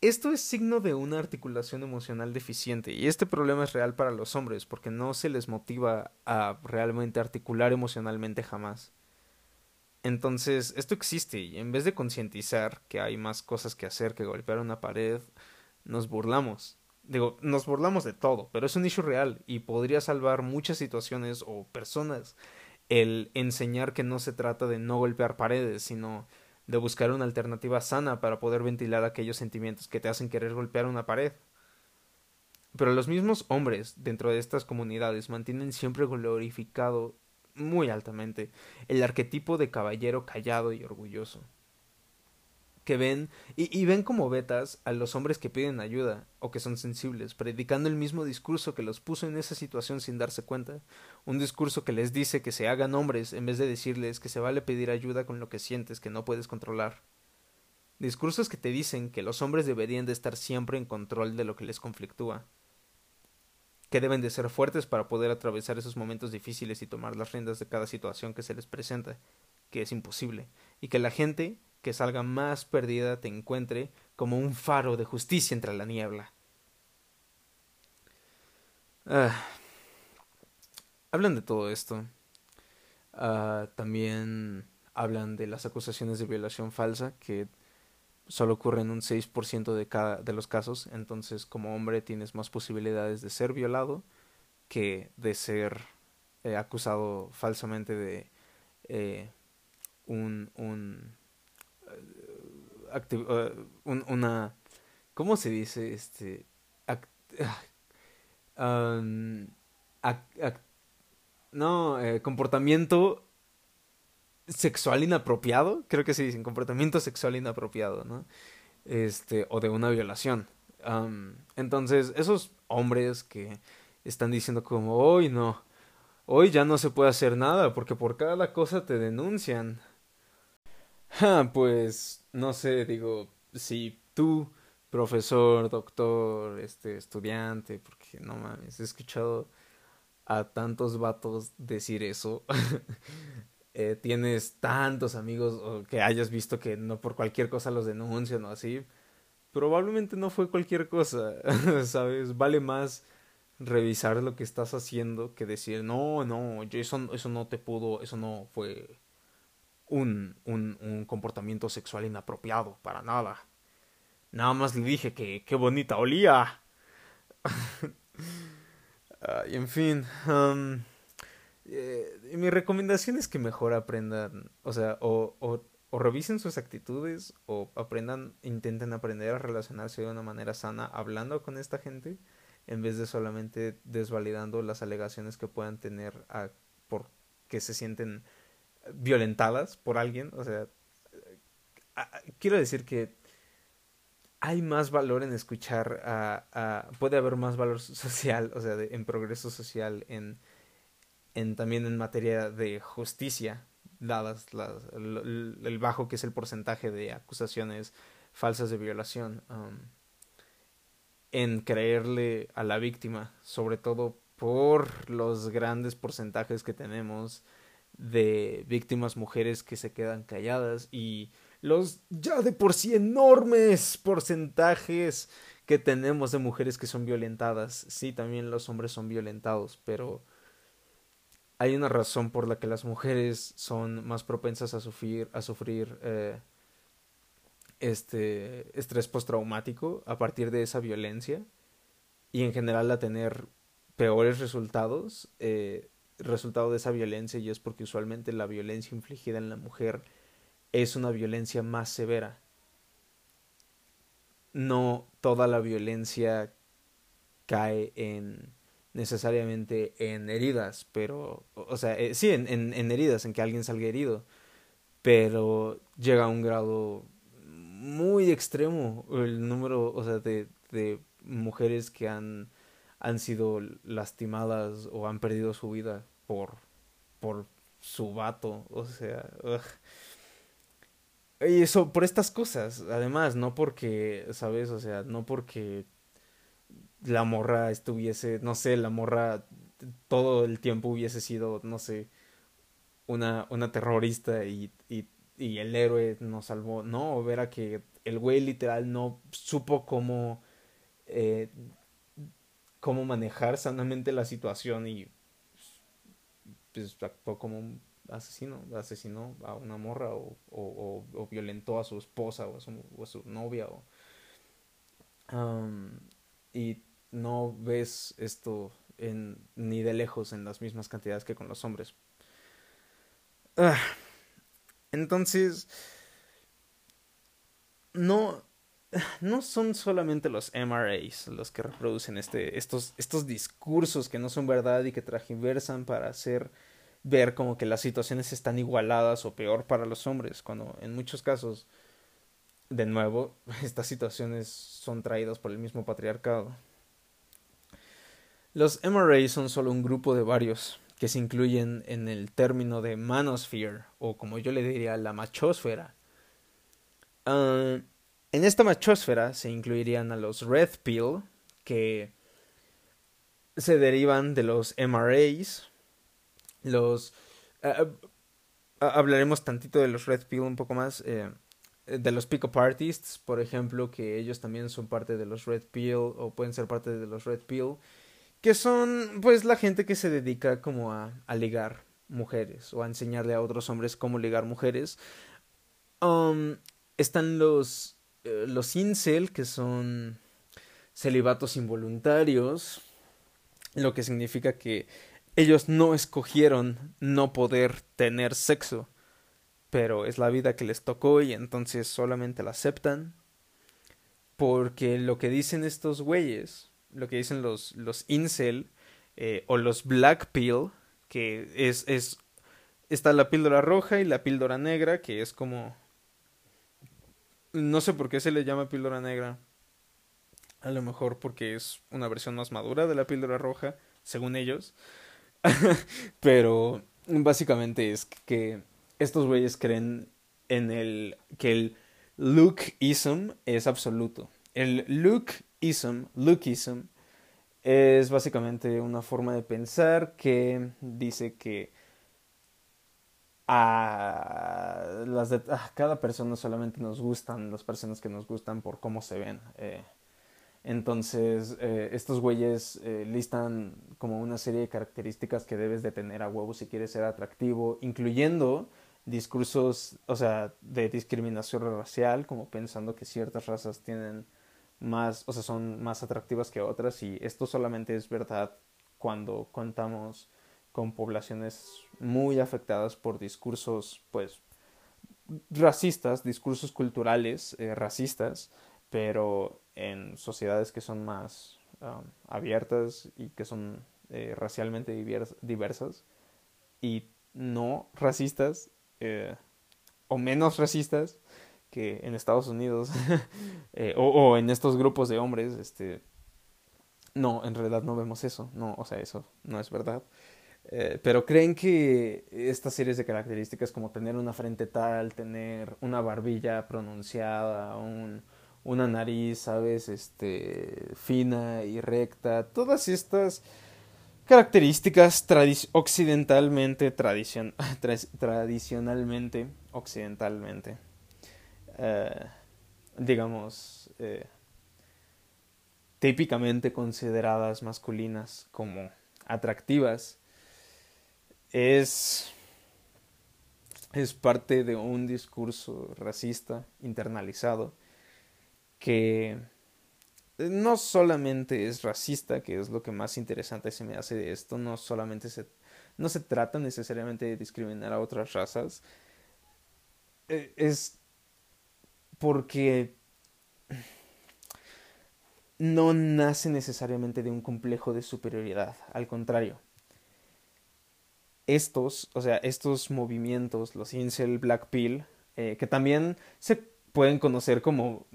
Esto es signo de una articulación emocional deficiente y este problema es real para los hombres porque no se les motiva a realmente articular emocionalmente jamás. Entonces, esto existe y en vez de concientizar que hay más cosas que hacer que golpear una pared, nos burlamos. Digo, nos burlamos de todo, pero es un issue real y podría salvar muchas situaciones o personas el enseñar que no se trata de no golpear paredes, sino de buscar una alternativa sana para poder ventilar aquellos sentimientos que te hacen querer golpear una pared. Pero los mismos hombres dentro de estas comunidades mantienen siempre glorificado muy altamente el arquetipo de caballero callado y orgulloso que ven y, ven como betas a los hombres que piden ayuda o que son sensibles, predicando el mismo discurso que los puso en esa situación sin darse cuenta, un discurso que les dice que se hagan hombres en vez de decirles que se vale pedir ayuda con lo que sientes que no puedes controlar. Discursos que te dicen que los hombres deberían de estar siempre en control de lo que les conflictúa, que deben de ser fuertes para poder atravesar esos momentos difíciles y tomar las riendas de cada situación que se les presenta, que es imposible, y que la gente que salga más perdida te encuentre como un faro de justicia entre la niebla. Ah, hablan de todo esto. Ah, también hablan de las acusaciones de violación falsa, que solo ocurren en un 6% de, cada, de los casos. Entonces, como hombre, tienes más posibilidades de ser violado que de ser eh, acusado falsamente de eh, un, un uh, una ¿cómo se dice? Este no, eh, comportamiento sexual inapropiado, creo que se dice, comportamiento sexual inapropiado, ¿no? Este, o de una violación. entonces, esos hombres que están diciendo como, hoy no, hoy ya no se puede hacer nada porque por cada cosa te denuncian. Pues no sé, digo, si tú, profesor, doctor, este, estudiante, porque no mames, he escuchado a tantos vatos decir eso. eh, tienes tantos amigos o que hayas visto que no por cualquier cosa los denuncian o así. Probablemente no fue cualquier cosa, ¿sabes? Vale más revisar lo que estás haciendo que decir, no, no, yo eso, eso no te pudo, eso no fue un, un, comportamiento sexual inapropiado, para nada. Nada más le dije que qué bonita olía. y en fin, eh, mi recomendación es que mejor aprendan, o sea, o, o, revisen sus actitudes o aprendan, intenten aprender a relacionarse de una manera sana hablando con esta gente en vez de solamente desvalidando las alegaciones que puedan tener a, por que se sienten violentadas por alguien. O sea, quiero decir que hay más valor en escuchar a, puede haber más valor social, o sea, en progreso social, en, en también en materia de justicia, dadas las, el, bajo que es el porcentaje de acusaciones falsas de violación, um, en creerle a la víctima, sobre todo por los grandes porcentajes que tenemos de víctimas mujeres que se quedan calladas y los ya de por sí enormes porcentajes que tenemos de mujeres que son violentadas. Sí, también los hombres son violentados, pero hay una razón por la que las mujeres son más propensas a sufrir, a sufrir eh, este estrés postraumático a partir de esa violencia y en general a tener peores resultados. Eh, resultado de esa violencia y es porque usualmente la violencia infligida en la mujer es una violencia más severa. No toda la violencia cae en necesariamente en heridas, pero, o sea, eh, sí, en, en, heridas, en que alguien salga herido, pero llega a un grado muy extremo el número, o sea, de, de mujeres que han han sido lastimadas o han perdido su vida por, por su vato, o sea, y eso por estas cosas, además, no porque, ¿sabes? O sea, no porque la morra estuviese, no sé, la morra todo el tiempo hubiese sido, no sé, una, una terrorista y, y, y el héroe nos salvó. No, verá que el güey literal no supo cómo eh, cómo manejar sanamente la situación y pues actuó como un asesino, asesinó a una morra o, o, o, violentó a su esposa o a su, a su novia o, y no ves esto en, ni de lejos en las mismas cantidades que con los hombres. Ah, entonces, no, no son solamente los MRAs los que reproducen este, estos, estos discursos que no son verdad y que tragiversan para hacer ver como que las situaciones están igualadas o peor para los hombres, cuando en muchos casos, de nuevo, estas situaciones son traídas por el mismo patriarcado. Los MRAs son solo un grupo de varios que se incluyen en el término de manosphere, o como yo le diría, la machosfera. Ah, en esta machosfera se incluirían a los Red Pill, que se derivan de los MRAs, los... Ah, hablaremos tantito de los Red Pill un poco más, eh, de los Pick-up Artists, por ejemplo, que ellos también son parte de los Red Pill, o pueden ser parte de los Red Pill, que son pues la gente que se dedica como a, a ligar mujeres o a enseñarle a otros hombres cómo ligar mujeres. Um, están los, eh, los incel, que son celibatos involuntarios, lo que significa que ellos no escogieron no poder tener sexo, pero es la vida que les tocó y entonces solamente la aceptan. Porque lo que dicen estos güeyes lo que dicen los, los incel eh, o los black pill, que es, es, está la píldora roja y la píldora negra, que es como... No sé por qué se le llama píldora negra. A lo mejor porque es una versión más madura de la píldora roja, según ellos. Pero básicamente es que estos güeyes creen en el que el lookism es absoluto. El look ism, lookism, es básicamente una forma de pensar que dice que a, las de, cada persona solamente nos gustan las personas que nos gustan por cómo se ven. Eh. entonces, eh, estos güeyes eh, listan como una serie de características que debes de tener a huevo si quieres ser atractivo, incluyendo discursos, o sea, de discriminación racial, como pensando que ciertas razas tienen más, o sea, son más atractivas que otras y esto solamente es verdad cuando contamos con poblaciones muy afectadas por discursos, pues, racistas, discursos culturales eh, racistas, pero en sociedades que son más um, abiertas y que son eh, racialmente diversas y no racistas eh, o menos racistas, que en Estados Unidos eh, o, en estos grupos de hombres, este, no, en realidad no vemos eso, no, o sea, eso no es verdad. Eh, pero creen que estas series de características como tener una frente tal, tener una barbilla pronunciada, un, una nariz, sabes, este, fina y recta, todas estas características occidentalmente, tradicion tradicionalmente, occidentalmente, eh, digamos, eh, típicamente consideradas masculinas como atractivas, es, es parte de un discurso racista internalizado que no solamente es racista, que es lo que más interesante se me hace de esto, no solamente se, no se trata necesariamente de discriminar a otras razas, eh, es porque no nace necesariamente de un complejo de superioridad, al contrario. Estos, o sea, estos movimientos, los incel black pill, eh, que también se pueden conocer como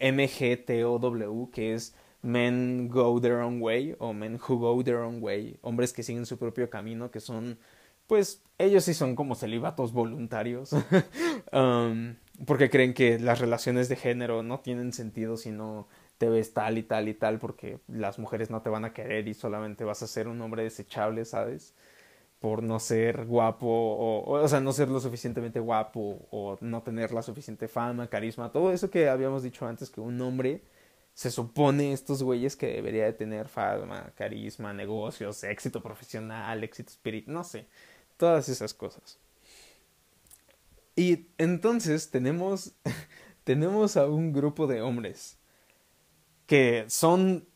MGTOW, que es Men Go Their Own Way o Men Who Go Their Own Way, hombres que siguen su propio camino, que son, pues, ellos sí son como celibatos voluntarios. um, porque creen que las relaciones de género no tienen sentido si no te ves tal y tal y tal porque las mujeres no te van a querer y solamente vas a ser un hombre desechable, ¿sabes? Por no ser guapo o, o, sea, no ser lo suficientemente guapo o no tener la suficiente fama, carisma, todo eso que habíamos dicho antes que un hombre se supone estos güeyes que debería de tener fama, carisma, negocios, éxito profesional, éxito espiritual, no sé, todas esas cosas. Y entonces tenemos, tenemos a un grupo de hombres que son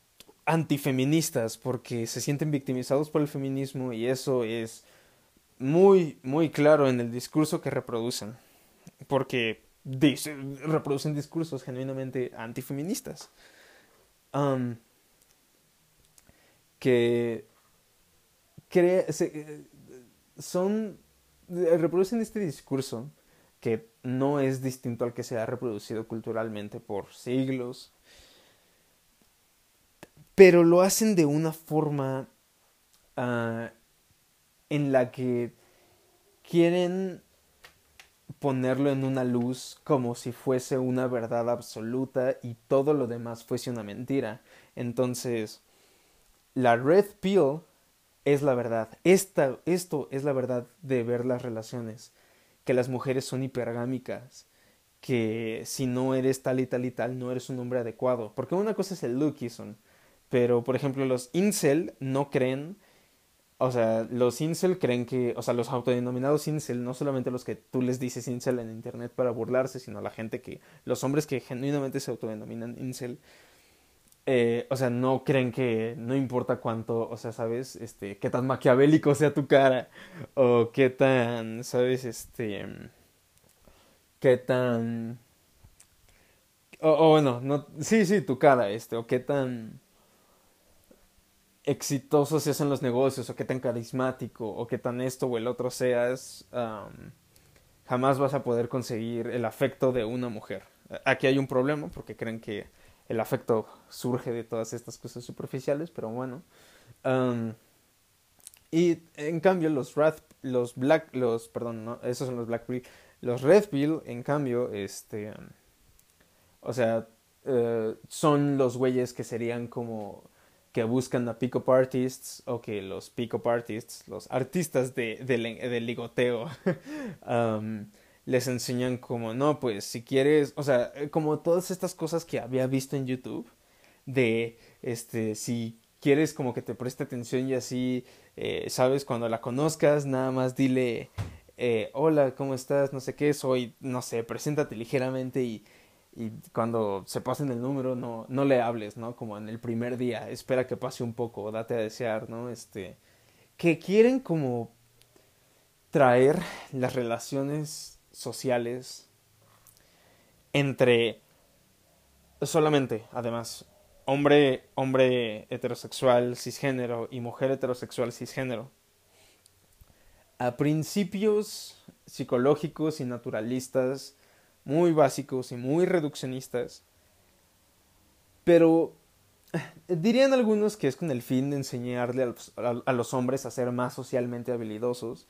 antifeministas porque se sienten victimizados por el feminismo y eso es muy, muy claro en el discurso que reproducen. Porque reproducen discursos genuinamente antifeministas. que eh, son reproducen este discurso que no es distinto al que se ha reproducido culturalmente por siglos, pero lo hacen de una forma ah, en la que quieren ponerlo en una luz como si fuese una verdad absoluta y todo lo demás fuese una mentira. Entonces, la red pill es la verdad. Esta, esto es la verdad de ver las relaciones. Que las mujeres son hipergámicas. Que si no eres tal y tal y tal, no eres un hombre adecuado. Porque una cosa es el lookism. Pero, por ejemplo, los incel no creen. O sea, los incel creen que. O sea, los autodenominados incel, no solamente los que tú les dices incel en internet para burlarse, sino la gente que. Los hombres que genuinamente se autodenominan incel eh, o sea, no creen que no importa cuánto, o sea, ¿sabes? Este, qué tan maquiavélico sea tu cara, o qué tan, ¿sabes? Este, qué tan... O, bueno, no, sí, sí, tu cara, este, o qué tan exitoso seas en los negocios, o qué tan carismático, o qué tan esto o el otro seas, jamás vas a poder conseguir el afecto de una mujer. Aquí hay un problema porque creen que el afecto surge de todas estas cosas superficiales, pero bueno. y en cambio los los black, los, perdón, esos son los black los red pill, en cambio, este, o sea, eh, son los güeyes que serían como que buscan a pick-up artists o que los pick-up artists, los artistas de, de, ligoteo, les enseñan como, no, pues si quieres, o sea, eh, como todas estas cosas que había visto en YouTube, de, este, si quieres como que te preste atención y así, eh, sabes, cuando la conozcas, nada más dile, eh, hola, ¿cómo estás? No sé qué, soy, no sé, preséntate ligeramente y, y cuando se pasen el número no, no le hables, ¿no? Como en el primer día, espera que pase un poco, date a desear, ¿no? Este, que quieren como traer las relaciones sociales entre solamente, además, hombre, hombre heterosexual cisgénero y mujer heterosexual cisgénero a principios psicológicos y naturalistas muy básicos y muy reduccionistas, pero dirían algunos que es con el fin de enseñarle a los, a los hombres a ser más socialmente habilidosos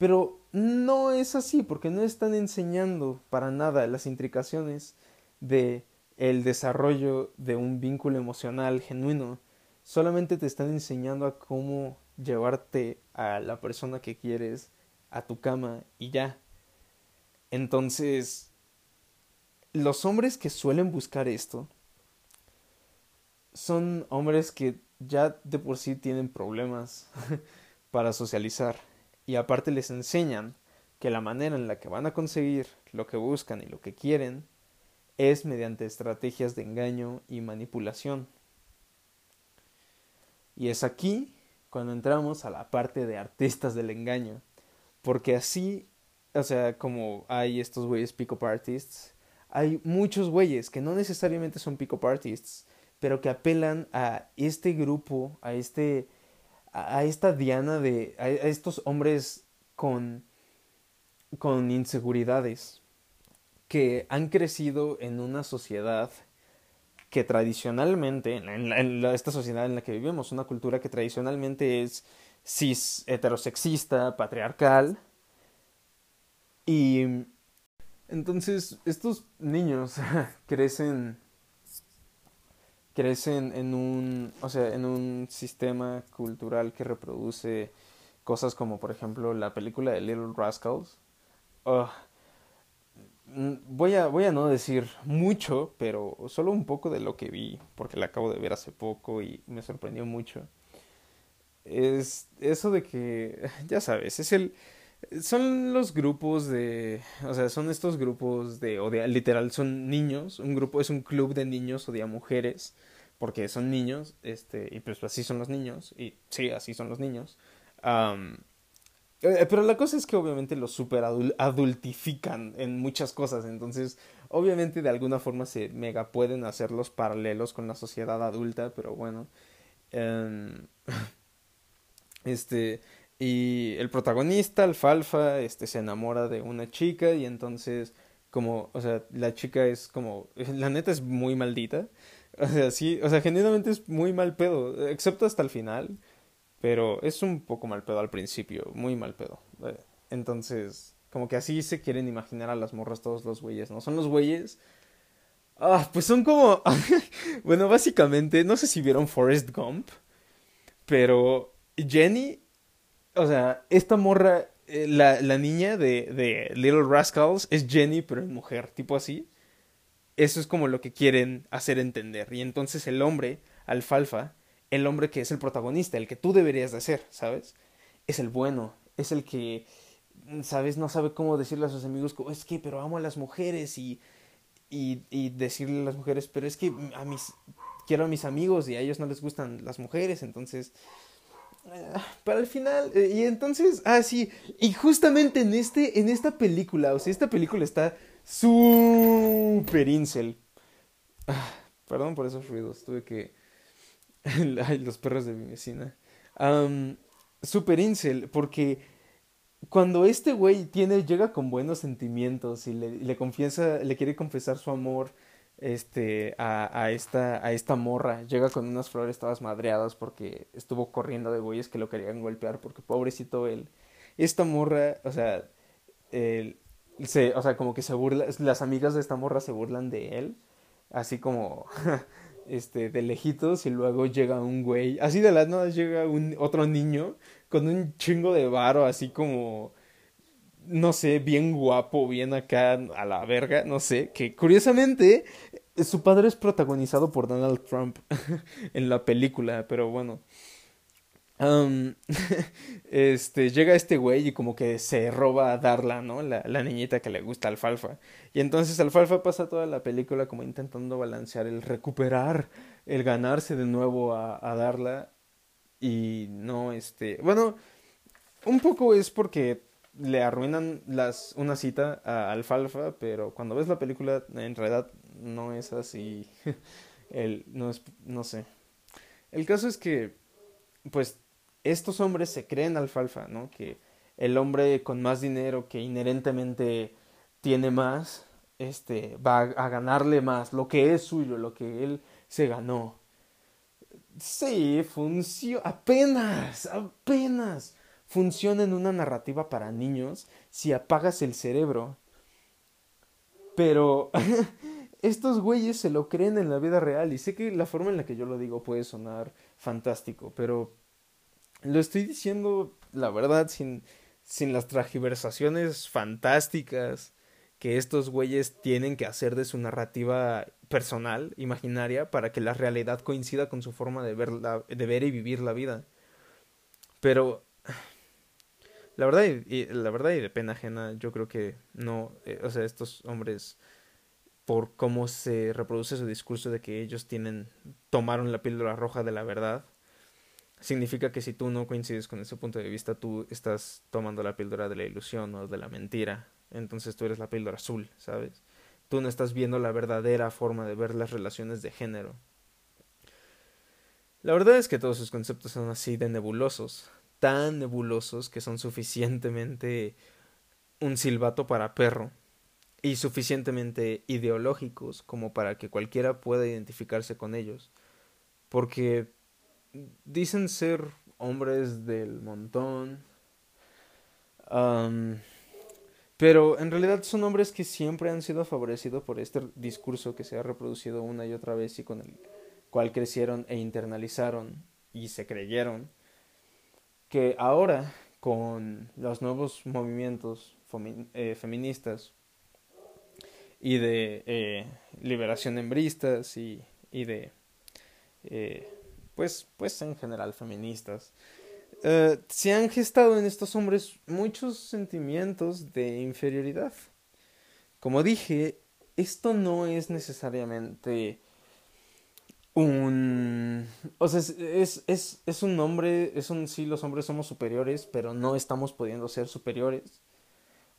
pero no es así, porque no están enseñando para nada las intricaciones de el desarrollo de un vínculo emocional genuino. Solamente te están enseñando a cómo llevarte a la persona que quieres a tu cama y ya. Entonces, los hombres que suelen buscar esto son hombres que ya de por sí tienen problemas para socializar y aparte les enseñan que la manera en la que van a conseguir lo que buscan y lo que quieren es mediante estrategias de engaño y manipulación. Y es aquí cuando entramos a la parte de artistas del engaño, porque así, o sea, como hay estos güeyes pick-up artists, hay muchos güeyes que no necesariamente son pick-up artists, pero que apelan a este grupo, a este a, esta diana de, a, estos hombres con, con inseguridades que han crecido en una sociedad que tradicionalmente, en, esta sociedad en la que vivimos, una cultura que tradicionalmente es cis heterosexista, patriarcal, y entonces estos niños crecen crecen en un, o sea, en un sistema cultural que reproduce cosas como, por ejemplo, la película de Little Rascals. voy, a, voy a no decir mucho, pero solo un poco de lo que vi, porque la acabo de ver hace poco y me sorprendió mucho. Es eso de que, ya sabes, es el... Son los grupos de, o sea, son estos grupos de, o de, literal, son niños, un grupo es un club de niños o de mujeres porque son niños, este, y pues así son los niños, y sí, así son los niños, Eh, pero la cosa es que obviamente lo super adultifican en muchas cosas, entonces obviamente de alguna forma se mega pueden hacer los paralelos con la sociedad adulta, pero bueno. Em, este, y el protagonista, Alfalfa, este, se enamora de una chica y entonces como, o sea, la chica es como, la neta es muy maldita. O sea, sí, o sea, genuinamente es muy mal pedo, excepto hasta el final, pero es un poco mal pedo al principio, muy mal pedo. Eh, entonces, como que así se quieren imaginar a las morras todos los güeyes, ¿no? Son los güeyes... Ah, pues son como... bueno, básicamente, no sé si vieron Forrest Gump, pero Jenny, o sea, esta morra eh, la, la, niña de, de Little Rascals es Jenny, pero en mujer, tipo así. Eso es como lo que quieren hacer entender. Y entonces el hombre, Alfalfa, el hombre que es el protagonista, el que tú deberías de ser, ¿sabes? Es el bueno, es el que, ¿sabes? No sabe cómo decirle a sus amigos, es que, pero amo a las mujeres y, y, y decirle a las mujeres, pero es que a mis, quiero a mis amigos y a ellos no les gustan las mujeres, entonces para el final eh, y entonces ah sí y justamente en este en esta película o sea esta película está súper incel. Ah, perdón por esos ruidos tuve que ay, los perros de mi vecina. Super incel porque cuando este güey llega con buenos sentimientos y le confiesa le quiere confesar su amor este, a, a, esta, a esta morra. Llega con unas flores todas madreadas porque estuvo corriendo de güeyes que lo querían golpear porque pobrecito él. Esta morra, o sea, él, se, o sea, como que se burla, las amigas de esta morra se burlan de él, así como, este, de lejitos y luego llega un güey, así de la nada llega un otro niño con un chingo de varo, así como no sé, bien guapo, bien acá a la verga, no sé, que curiosamente su padre es protagonizado por Donald Trump en la película, pero bueno. este, llega este güey y como que se roba a Darla, ¿no? La, la niñita que le gusta Alfalfa. Y entonces Alfalfa pasa toda la película como intentando balancear el recuperar, el ganarse de nuevo a, a Darla. Y no, este, bueno, un poco es porque le arruinan las, una cita a Alfalfa, pero cuando ves la película en realidad no es así. El, no es, no sé. El caso es que, pues, estos hombres se creen alfalfa, ¿no? Que el hombre con más dinero que inherentemente tiene más, este, va a ganarle más, lo que es suyo, lo que él se ganó. Sí, funciona, apenas, apenas funciona en una narrativa para niños si apagas el cerebro. Pero estos güeyes se lo creen en la vida real y sé que la forma en la que yo lo digo puede sonar fantástico, pero lo estoy diciendo la verdad sin, sin las tragiversaciones fantásticas que estos güeyes tienen que hacer de su narrativa personal, imaginaria, para que la realidad coincida con su forma de ver, de ver y vivir la vida. Pero la verdad, y, la verdad y de pena ajena, yo creo que no, eh, o sea, estos hombres, por cómo se reproduce su discurso de que ellos tienen, tomaron la píldora roja de la verdad, significa que si tú no coincides con ese punto de vista, tú estás tomando la píldora de la ilusión o de la mentira, entonces tú eres la píldora azul, ¿sabes? Tú no estás viendo la verdadera forma de ver las relaciones de género. La verdad es que todos sus conceptos son así de nebulosos, tan nebulosos que son suficientemente un silbato para perro y suficientemente ideológicos como para que cualquiera pueda identificarse con ellos. Porque dicen ser hombres del montón. pero en realidad son hombres que siempre han sido favorecidos por este discurso que se ha reproducido una y otra vez y con el cual crecieron e internalizaron y se creyeron que ahora con los nuevos movimientos eh, feministas y de eh, liberación hembristas y, y de eh, pues pues en general feministas se han gestado en estos hombres muchos sentimientos de inferioridad. Como dije esto no es necesariamente un... O sea, es, es, es un hombre, es un... Sí, los hombres somos superiores, pero no estamos pudiendo ser superiores.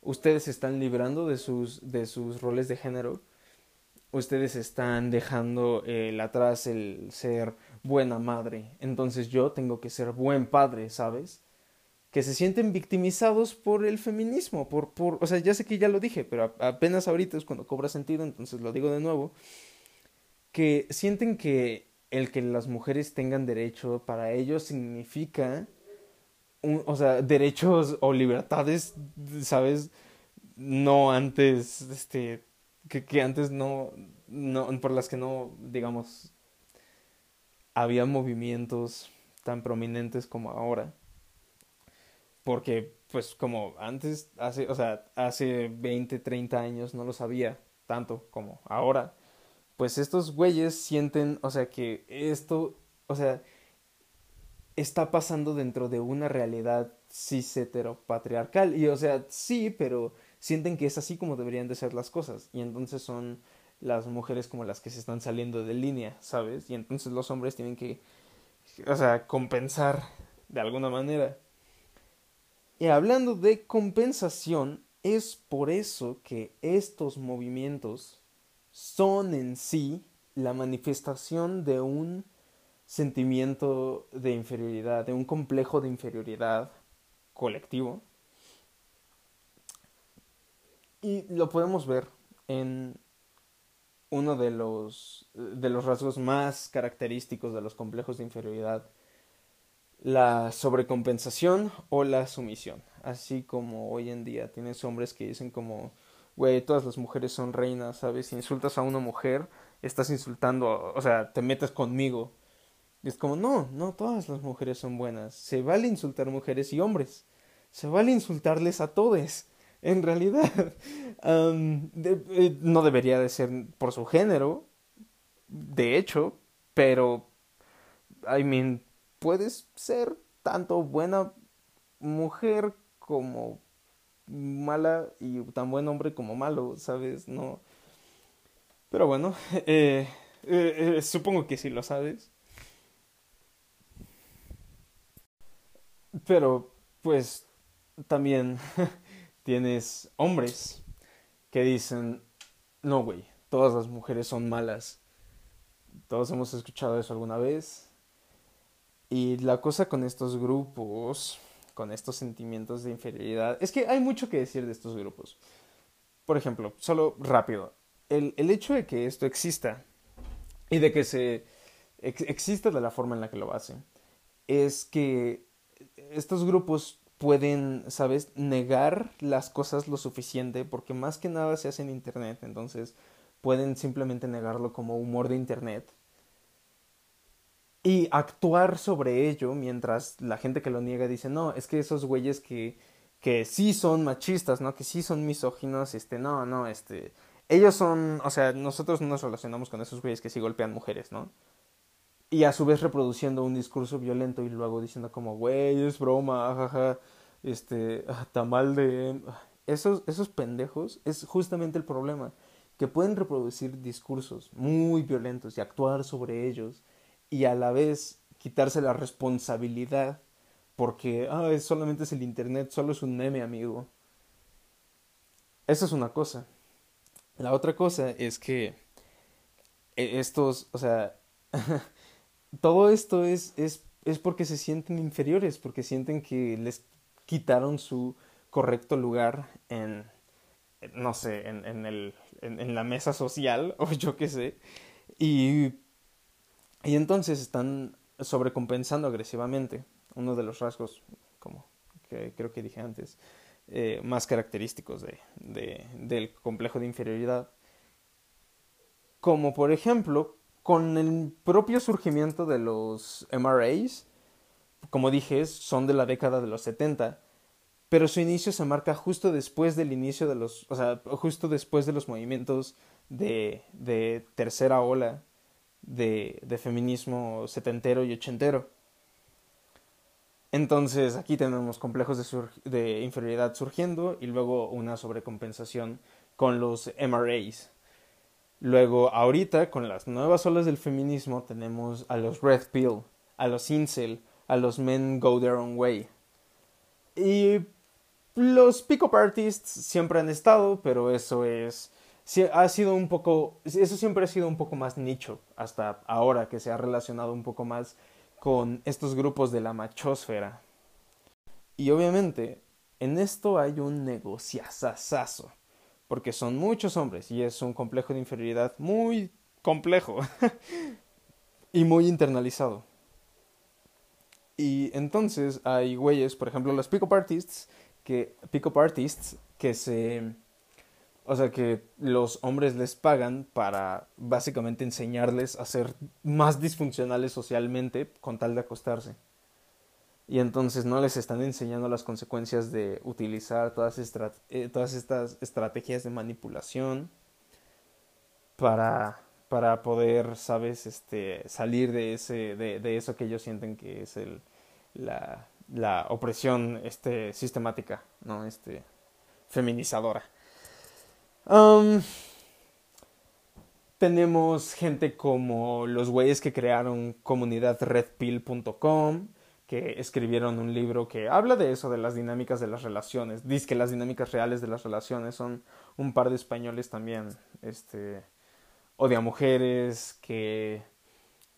Ustedes se están librando de sus, de sus roles de género. Ustedes están dejando el atrás el ser buena madre. Entonces yo tengo que ser buen padre, ¿sabes? Que se sienten victimizados por el feminismo, por, por, o sea, ya sé que ya lo dije, pero apenas ahorita es cuando cobra sentido, entonces lo digo de nuevo que sienten que el que las mujeres tengan derecho para ellos significa, o sea, derechos o libertades, ¿sabes? No antes, este, que, que antes no, no, por las que no, digamos, había movimientos tan prominentes como ahora. Porque, pues, como antes, hace, o sea, hace 20, 30 años no lo sabía tanto como ahora pues estos güeyes sienten, o sea, que esto, o sea, está pasando dentro de una realidad cis heteropatriarcal. Y, o sea, sí, pero sienten que es así como deberían de ser las cosas. Y entonces son las mujeres como las que se están saliendo de línea, ¿sabes? Y entonces los hombres tienen que, o sea, compensar de alguna manera. Y hablando de compensación, es por eso que estos movimientos son en sí la manifestación de un sentimiento de inferioridad, de un complejo de inferioridad colectivo. Y lo podemos ver en uno de los, de los rasgos más característicos de los complejos de inferioridad, la sobrecompensación o la sumisión. Así como hoy en día tienes hombres que dicen como güey, todas las mujeres son reinas, ¿sabes? Si insultas a una mujer, estás insultando, o sea, te metes conmigo. Y es como, no, no todas las mujeres son buenas. Se vale insultar mujeres y hombres. Se vale insultarles a todos. En realidad, eh, no debería de ser por su género, de hecho, pero, I mean, puedes ser tanto buena mujer como mala y tan buen hombre como malo, ¿sabes? No. Pero bueno, eh, eh, eh, supongo que sí lo sabes. Pero, pues, también tienes hombres que dicen, no, güey, todas las mujeres son malas. Todos hemos escuchado eso alguna vez. Y la cosa con estos grupos con estos sentimientos de inferioridad. Es que hay mucho que decir de estos grupos. Por ejemplo, solo rápido, el, el hecho de que esto exista y de que se exista de la forma en la que lo hacen, es que estos grupos pueden, ¿sabes?, negar las cosas lo suficiente porque más que nada se hace en Internet, entonces pueden simplemente negarlo como humor de Internet y actuar sobre ello mientras la gente que lo niega dice, no, es que esos güeyes que, que sí son machistas, ¿no? Que sí son misóginos, este, no, no, este, ellos son, o sea, nosotros no nos relacionamos con esos güeyes que sí golpean mujeres, ¿no? Y a su vez reproduciendo un discurso violento y luego diciendo como, güey, es broma, jaja, este, ah, tamal de... Esos, esos pendejos es justamente el problema, que pueden reproducir discursos muy violentos y actuar sobre ellos y a la vez quitarse la responsabilidad porque ah, solamente es el internet, solo es un meme, amigo. Esa es una cosa. La otra cosa es que e, estos, o sea, todo esto es, es, es porque se sienten inferiores, porque sienten que les quitaron su correcto lugar en, no sé, en, en, el, en, en la mesa social, o yo qué sé, y y entonces están sobrecompensando agresivamente. Uno de los rasgos, como creo que dije antes, eh, más característicos de, del complejo de inferioridad. Como por ejemplo, con el propio surgimiento de los MRAs, como dije, son de la década de los 70, pero su inicio se marca justo después del inicio de los, o sea, justo después de los movimientos de, de tercera ola de, de feminismo setentero y ochentero. Entonces aquí tenemos complejos de, inferioridad surgiendo y luego una sobrecompensación con los MRAs. Luego, ahorita, con las nuevas olas del feminismo, tenemos a los Red Pill, a los Incel, a los Men Go Their Own Way. Y los pick-up artists siempre han estado, pero eso es ha sido un poco, eso siempre ha sido un poco más nicho hasta ahora que se ha relacionado un poco más con estos grupos de la machosfera. Y obviamente, en esto hay un negociazazazo, porque son muchos hombres y es un complejo de inferioridad muy complejo y muy internalizado. Y entonces hay güeyes, por ejemplo, los pick-up artists, que, pick-up artists que se o sea que los hombres les pagan para básicamente enseñarles a ser más disfuncionales socialmente con tal de acostarse. Y entonces no les están enseñando las consecuencias de utilizar todas, eh, estas estrategias de manipulación para, para poder, sabes, este, salir de, ese, de, de eso que ellos sienten que es el, la, la opresión este, sistemática, ¿no? Este, feminizadora. Tenemos gente como los güeyes que crearon comunidad redpill.com, que escribieron un libro que habla de eso, de las dinámicas de las relaciones. Dice que las dinámicas reales de las relaciones son un par de españoles también, este, odia mujeres, que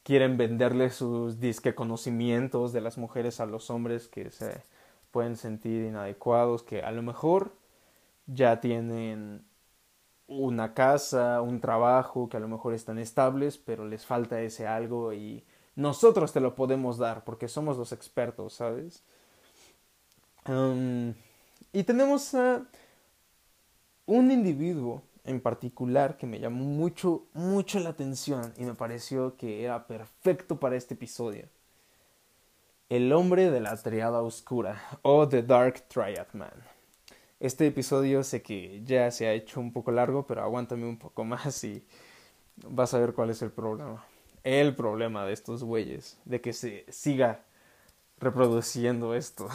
quieren venderle sus disque conocimientos de las mujeres a los hombres que se pueden sentir inadecuados, que a lo mejor ya tienen una casa, un trabajo que a lo mejor están estables, pero les falta ese algo y nosotros te lo podemos dar porque somos los expertos, ¿sabes? y tenemos a un individuo en particular que me llamó mucho, mucho la atención y me pareció que era perfecto para este episodio. El hombre de la triada oscura o The Dark Triad Man. Este episodio sé que ya se ha hecho un poco largo, pero aguántame un poco más y vas a ver cuál es el problema. El problema de estos güeyes, de que se siga reproduciendo esto.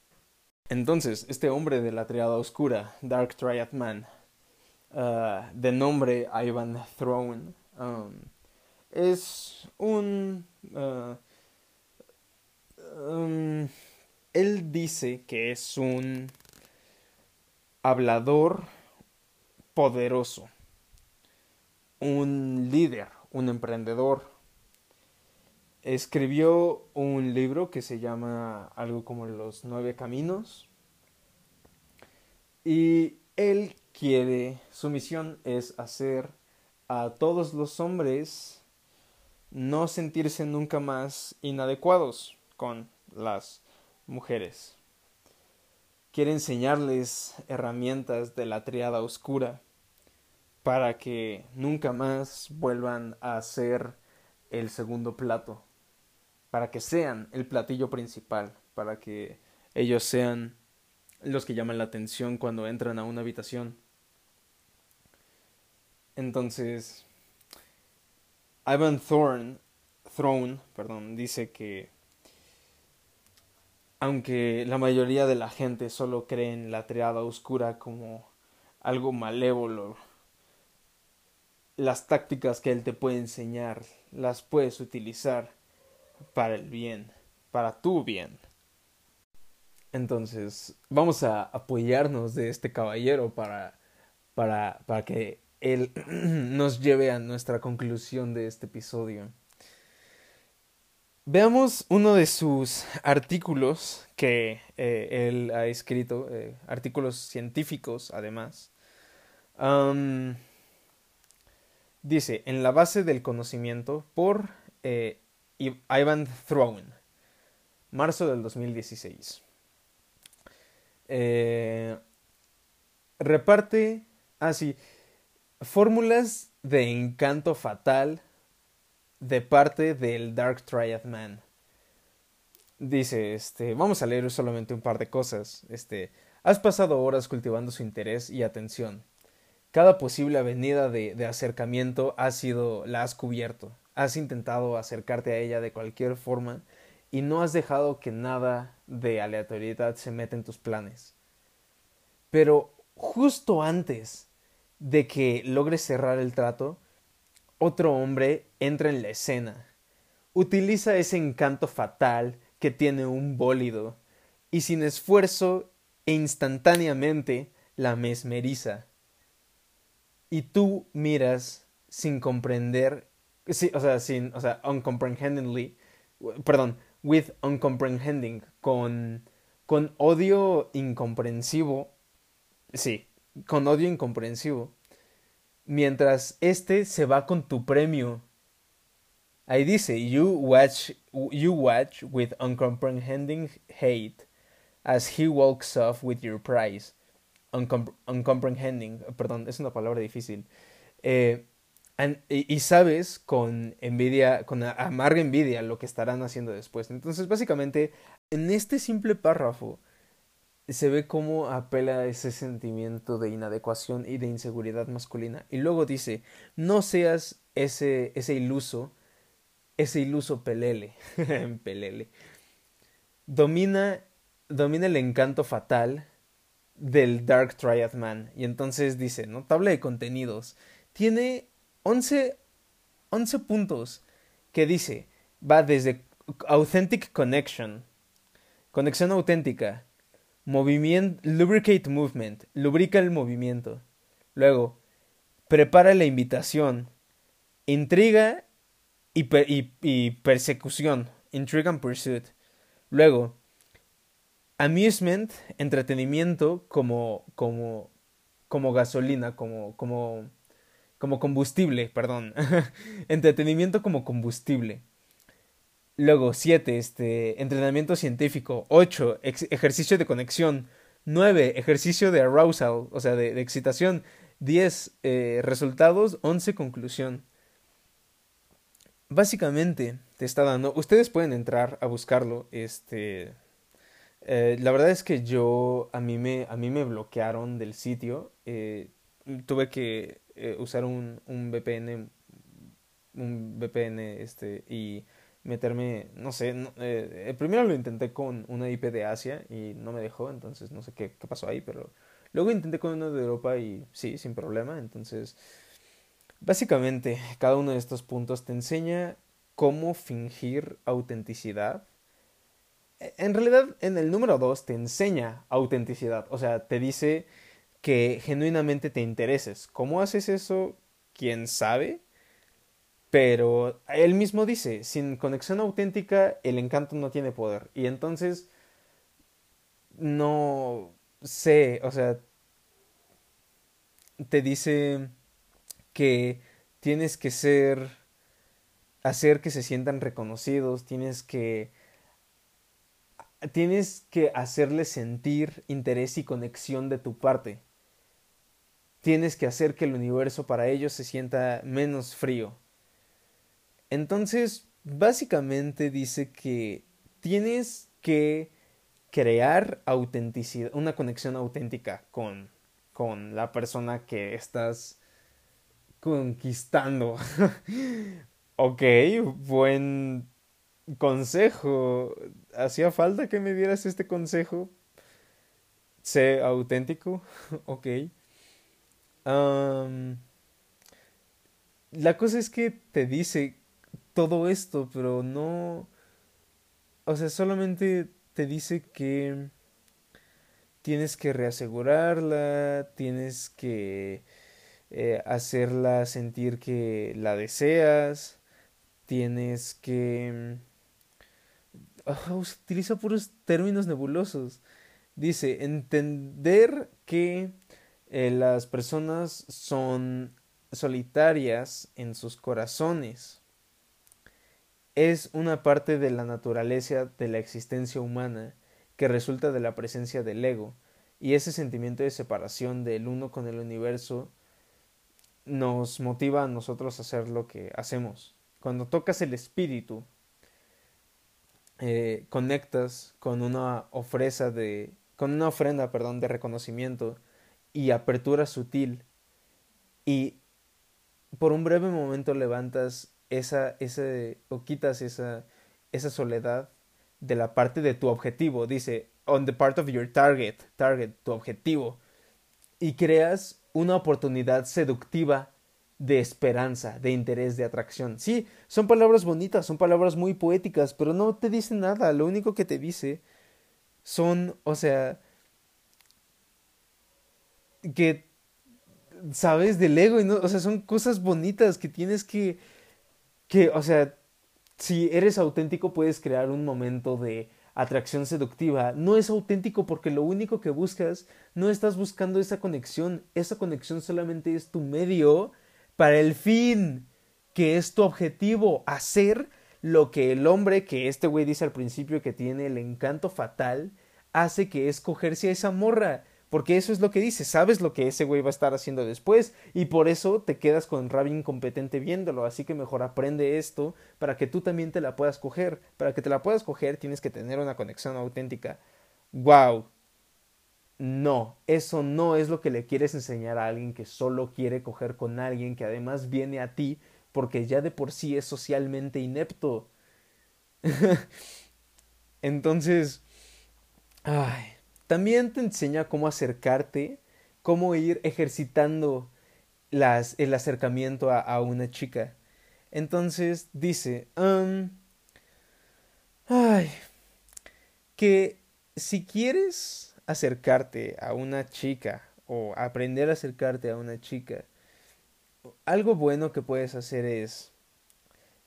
Entonces, este hombre de la triada oscura, Dark Triad Man, uh, de nombre Ivan Throne, um, es un... Uh, um, él dice que es un hablador poderoso, un líder, un emprendedor. Escribió un libro que se llama algo como Los Nueve Caminos y él quiere, su misión es hacer a todos los hombres no sentirse nunca más inadecuados con las mujeres quiere enseñarles herramientas de la triada oscura para que nunca más vuelvan a ser el segundo plato, para que sean el platillo principal, para que ellos sean los que llaman la atención cuando entran a una habitación. Entonces, Ivan Thorne, Throne, perdón, dice que aunque la mayoría de la gente solo cree en la triada oscura como algo malévolo, las tácticas que él te puede enseñar las puedes utilizar para el bien, para tu bien. Entonces, vamos a apoyarnos de este caballero para, para, para que él nos lleve a nuestra conclusión de este episodio. Veamos uno de sus artículos que eh, él ha escrito, eh, artículos científicos además. dice, en la base del conocimiento por eh, Ivan Throne, marzo del 2016. reparte así ah, fórmulas de encanto fatal de parte del Dark Triad Man. Dice, este, vamos a leer solamente un par de cosas. Este, has pasado horas cultivando su interés y atención. Cada posible avenida de, de acercamiento ha sido, la has cubierto. Has intentado acercarte a ella de cualquier forma y no has dejado que nada de aleatoriedad se meta en tus planes. Pero justo antes de que logre cerrar el trato, otro hombre entra en la escena. Utiliza ese encanto fatal que tiene un bólido y sin esfuerzo e instantáneamente la mesmeriza. Y tú miras sin comprender, sí, o sea, sin, o sea, uncomprehendingly, perdón, with uncomprehending, con, con odio incomprensivo, sí, con odio incomprensivo, mientras este se va con tu premio. Ahí dice, you watch, you watch with uncomprehending hate as he walks off with your prize. uncomprehending, perdón, es una palabra difícil. Eh, y, sabes con envidia, con amarga envidia lo que estarán haciendo después. Entonces, básicamente, en este simple párrafo se ve cómo apela a ese sentimiento de inadecuación y de inseguridad masculina. Y luego dice, no seas ese, ese iluso, ese iluso pelele, pelele. Domina, domina el encanto fatal del Dark Triad Man. Y entonces dice, ¿no? Tabla de contenidos. Tiene 11, 11 puntos que dice, va desde Authentic Connection, conexión auténtica, movimiento, lubricate movement, lubrica el movimiento. Luego, prepara la invitación, intriga y, y, persecución, intrigue and pursuit. Luego, amusement, entretenimiento como, como, como gasolina, como, como como combustible, perdón. Entretenimiento como combustible. Luego, 7. Este, entrenamiento científico. 8. ejercicio de conexión. 9. Ejercicio de arousal, o sea, de, excitación. 10. Eh, resultados. 11. Conclusión. Básicamente te está dando. Ustedes pueden entrar a buscarlo. Este. Eh, la verdad es que yo. A mí me, a mí me bloquearon del sitio. Eh, tuve que usar un, un VPN, un VPN este, y meterme, no sé, eh, primero lo intenté con una IP de Asia y no me dejó, entonces no sé qué, qué pasó ahí, pero luego intenté con uno de Europa y sí, sin problema, entonces básicamente cada uno de estos puntos te enseña cómo fingir autenticidad. E, en realidad, en el número 2 te enseña autenticidad, o sea, te dice que genuinamente te intereses. ¿Cómo haces eso? ¿Quién sabe? Pero él mismo dice, sin conexión auténtica el encanto no tiene poder. Y entonces, no sé, o sea, te dice que tienes que ser, hacer que se sientan reconocidos, tienes que tienes que hacerles sentir interés y conexión de tu parte tienes que hacer que el universo para ellos se sienta menos frío. Entonces, básicamente dice que tienes que crear autenticidad, una conexión auténtica con, con la persona que estás conquistando. ok, buen consejo. Hacía falta que me dieras este consejo. Sé auténtico. ok la cosa es que te dice todo esto, pero no... O sea, solamente te dice que tienes que reasegurarla, tienes que eh, hacerla sentir que la deseas, tienes que... Ah, utiliza puros términos nebulosos. Dice, entender que eh, las personas son solitarias en sus corazones. Es una parte de la naturaleza de la existencia humana que resulta de la presencia del ego, y ese sentimiento de separación del uno con el universo nos motiva a nosotros a hacer lo que hacemos. Cuando tocas el espíritu, eh, conectas con una ofrenda de, con una ofrenda, perdón, de reconocimiento y apertura sutil y por un breve momento levantas esa, ese, o quitas esa, esa soledad de la parte de tu objetivo, dice, on the part of your target, target, tu objetivo, y creas una oportunidad seductiva de esperanza, de interés, de atracción. Sí, son palabras bonitas, son palabras muy poéticas, pero no te dicen nada. Lo único que te dice son, o sea, que sabes del ego y no, o sea, son cosas bonitas que tienes que, que, o sea, si eres auténtico puedes crear un momento de atracción seductiva. No es auténtico porque lo único que buscas, no estás buscando esa conexión, esa conexión solamente es tu medio para el fin, que es tu objetivo, hacer lo que el hombre, que este güey dice al principio que tiene el encanto fatal, hace que es cogerse a esa morra. Porque eso es lo que dice, sabes lo que ese güey va a estar haciendo después y por eso te quedas con rabia incompetente viéndolo, así que mejor aprende esto para que tú también te la puedas coger. Para que te la puedas coger tienes que tener una conexión auténtica. ¡Wow! No, eso no es lo que le quieres enseñar a alguien que solo quiere coger con alguien que además viene a ti porque ya de por sí es socialmente inepto. Entonces, ay, también te enseña cómo acercarte, cómo ir ejercitando las, el acercamiento a, una chica. Entonces dice, ay, que si quieres acercarte a una chica o aprender a acercarte a una chica, algo bueno que puedes hacer es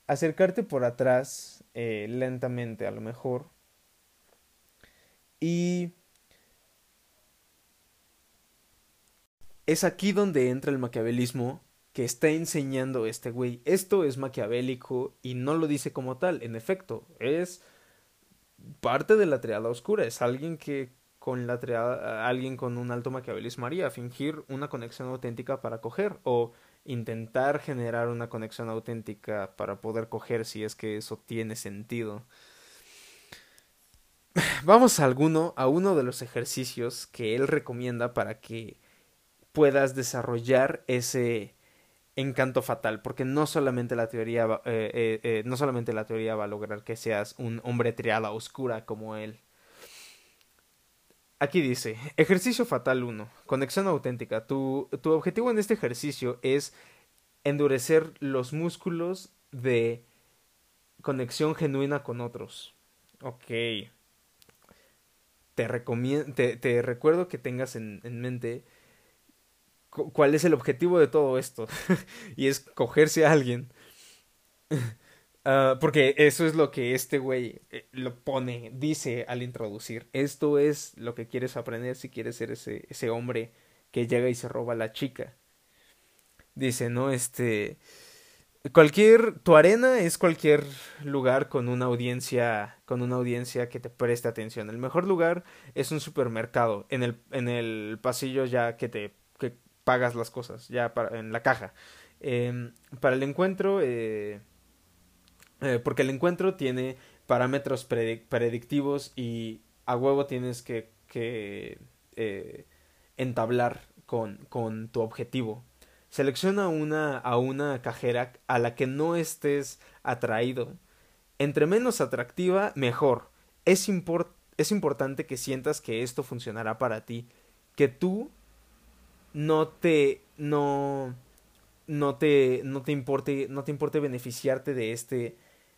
acercarte por atrás eh, lentamente a lo mejor y es aquí donde entra el maquiavelismo que está enseñando este güey. Esto es maquiavélico y no lo dice como tal, en efecto, es parte de la triada oscura, es alguien que con la triada, alguien con un alto maquiavelismo haría, fingir una conexión auténtica para coger o intentar generar una conexión auténtica para poder coger si es que eso tiene sentido. Vamos a alguno, a uno de los ejercicios que él recomienda para que puedas desarrollar ese encanto fatal, porque no solamente la teoría, eh, eh, eh, no solamente la teoría va a lograr que seas un hombre triada oscura como él, Aquí dice, ejercicio fatal 1, conexión auténtica. Tu, tu objetivo en este ejercicio es endurecer los músculos de conexión genuina con otros. Ok. Te, recomiendo, te, recuerdo que tengas en, en mente cuál es el objetivo de todo esto. y es cogerse a alguien. Ah, porque eso es lo que este güey eh, lo pone, dice al introducir. Esto es lo que quieres aprender si quieres ser ese, ese hombre que llega y se roba a la chica. Dice, ¿no? Este. Cualquier. Tu arena es cualquier lugar con una audiencia. Con una audiencia que te preste atención. El mejor lugar es un supermercado. En el, en el pasillo ya que te. Pagas las cosas. Ya para, en la caja. Em, para el encuentro. Eh, eh, porque el encuentro tiene parámetros predictivos y a huevo tienes que, que eh, entablar con, con tu objetivo. Selecciona una, a una cajera a la que no estés atraído. Entre menos atractiva, mejor. Es, es importante que sientas que esto funcionará para ti. Que tú no te. no. no te. no te importe. no te importe beneficiarte de este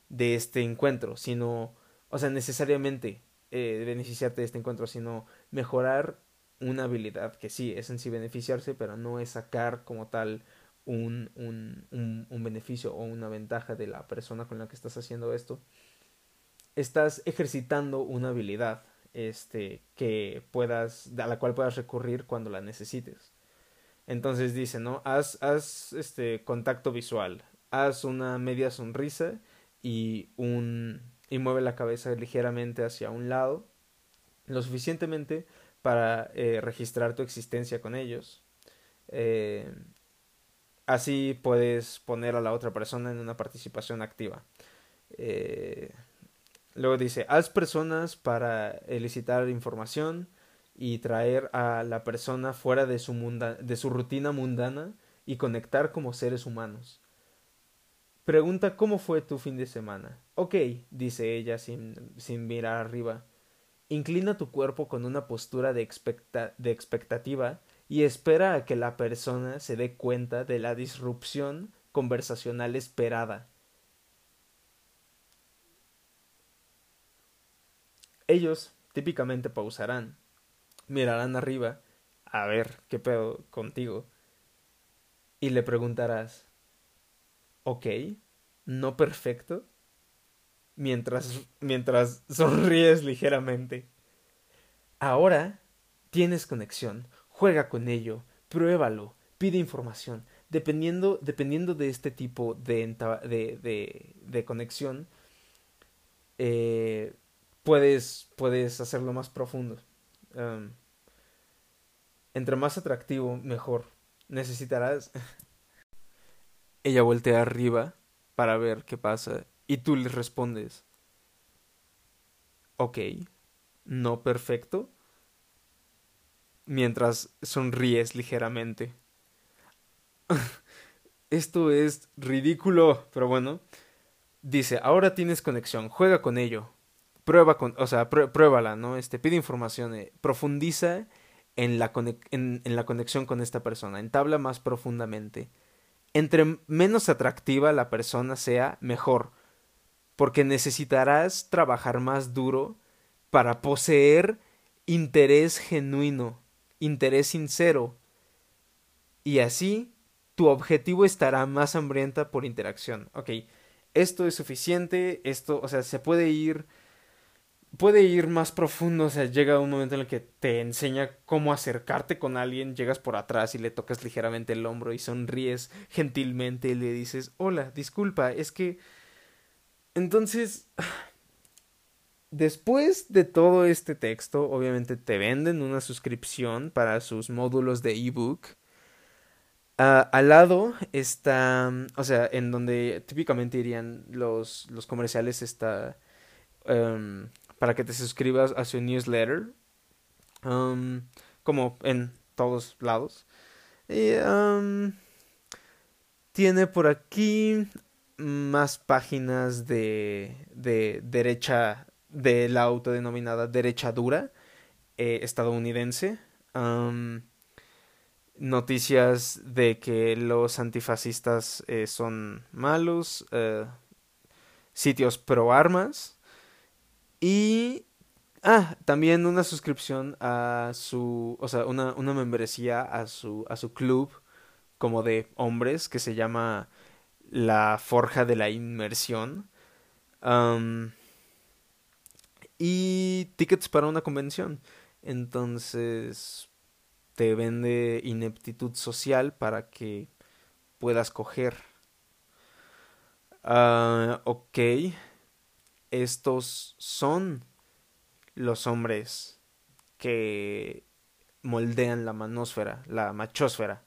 de este encuentro, sino, o sea, necesariamente eh, beneficiarte de este encuentro, sino mejorar una habilidad que sí es en sí beneficiarse, pero no es sacar como tal un, un, un, un beneficio o una ventaja de la persona con la que estás haciendo esto. Estás ejercitando una habilidad este que puedas a la cual puedas recurrir cuando la necesites. Entonces dice, ¿no? Haz, haz este contacto visual, haz una media sonrisa y un y mueve la cabeza ligeramente hacia un lado lo suficientemente para eh, registrar tu existencia con ellos eh, así puedes poner a la otra persona en una participación activa eh, luego dice haz personas para elicitar información y traer a la persona fuera de su, de su rutina mundana y conectar como seres humanos Pregunta cómo fue tu fin de semana. Ok, dice ella sin, sin mirar arriba. Inclina tu cuerpo con una postura de, expecta de expectativa y espera a que la persona se dé cuenta de la disrupción conversacional esperada. Ellos típicamente pausarán, mirarán arriba, a ver qué pedo contigo, y le preguntarás, ok, no perfecto, mientras, mientras sonríes ligeramente. Ahora tienes conexión, juega con ello, pruébalo, pide información. Dependiendo, dependiendo de este tipo de, de, de, conexión, eh, puedes, puedes hacerlo más profundo. Entre más atractivo, mejor. Necesitarás. Ella voltea arriba para ver qué pasa y tú le respondes. Ok, no perfecto. Mientras sonríes ligeramente. Esto es ridículo, pero bueno. Dice, ahora tienes conexión, juega con ello prueba con, o sea, pruébala, ¿no? Este, pide información, eh, profundiza en la, en la conexión con esta persona, entabla más profundamente. Entre menos atractiva la persona sea, mejor, porque necesitarás trabajar más duro para poseer interés genuino, interés sincero, y así tu objetivo estará más hambrienta por interacción. Ok, esto es suficiente, esto, o sea, se puede ir puede ir más profundo, o sea, llega un momento en el que te enseña cómo acercarte con alguien, llegas por atrás y le tocas ligeramente el hombro y sonríes gentilmente y le dices, hola, disculpa, es que... Entonces, después de todo este texto, obviamente te venden una suscripción para sus módulos de ebook. Al lado está, o sea, en donde típicamente irían los, los comerciales, está um, para que te suscribas a su newsletter, um, como en todos lados. Um, tiene por aquí más páginas de, de derecha, de la autodenominada derecha dura eh, estadounidense. Um, noticias de que los antifascistas eh, son malos, eh, sitios pro armas, y. Ah, también una suscripción a su. O sea, una, una membresía a su, a su club como de hombres que se llama La Forja de la Inmersión. y tickets para una convención. Entonces te vende ineptitud social para que puedas coger. Uh, ok estos son los hombres que moldean la manósfera, la machósfera.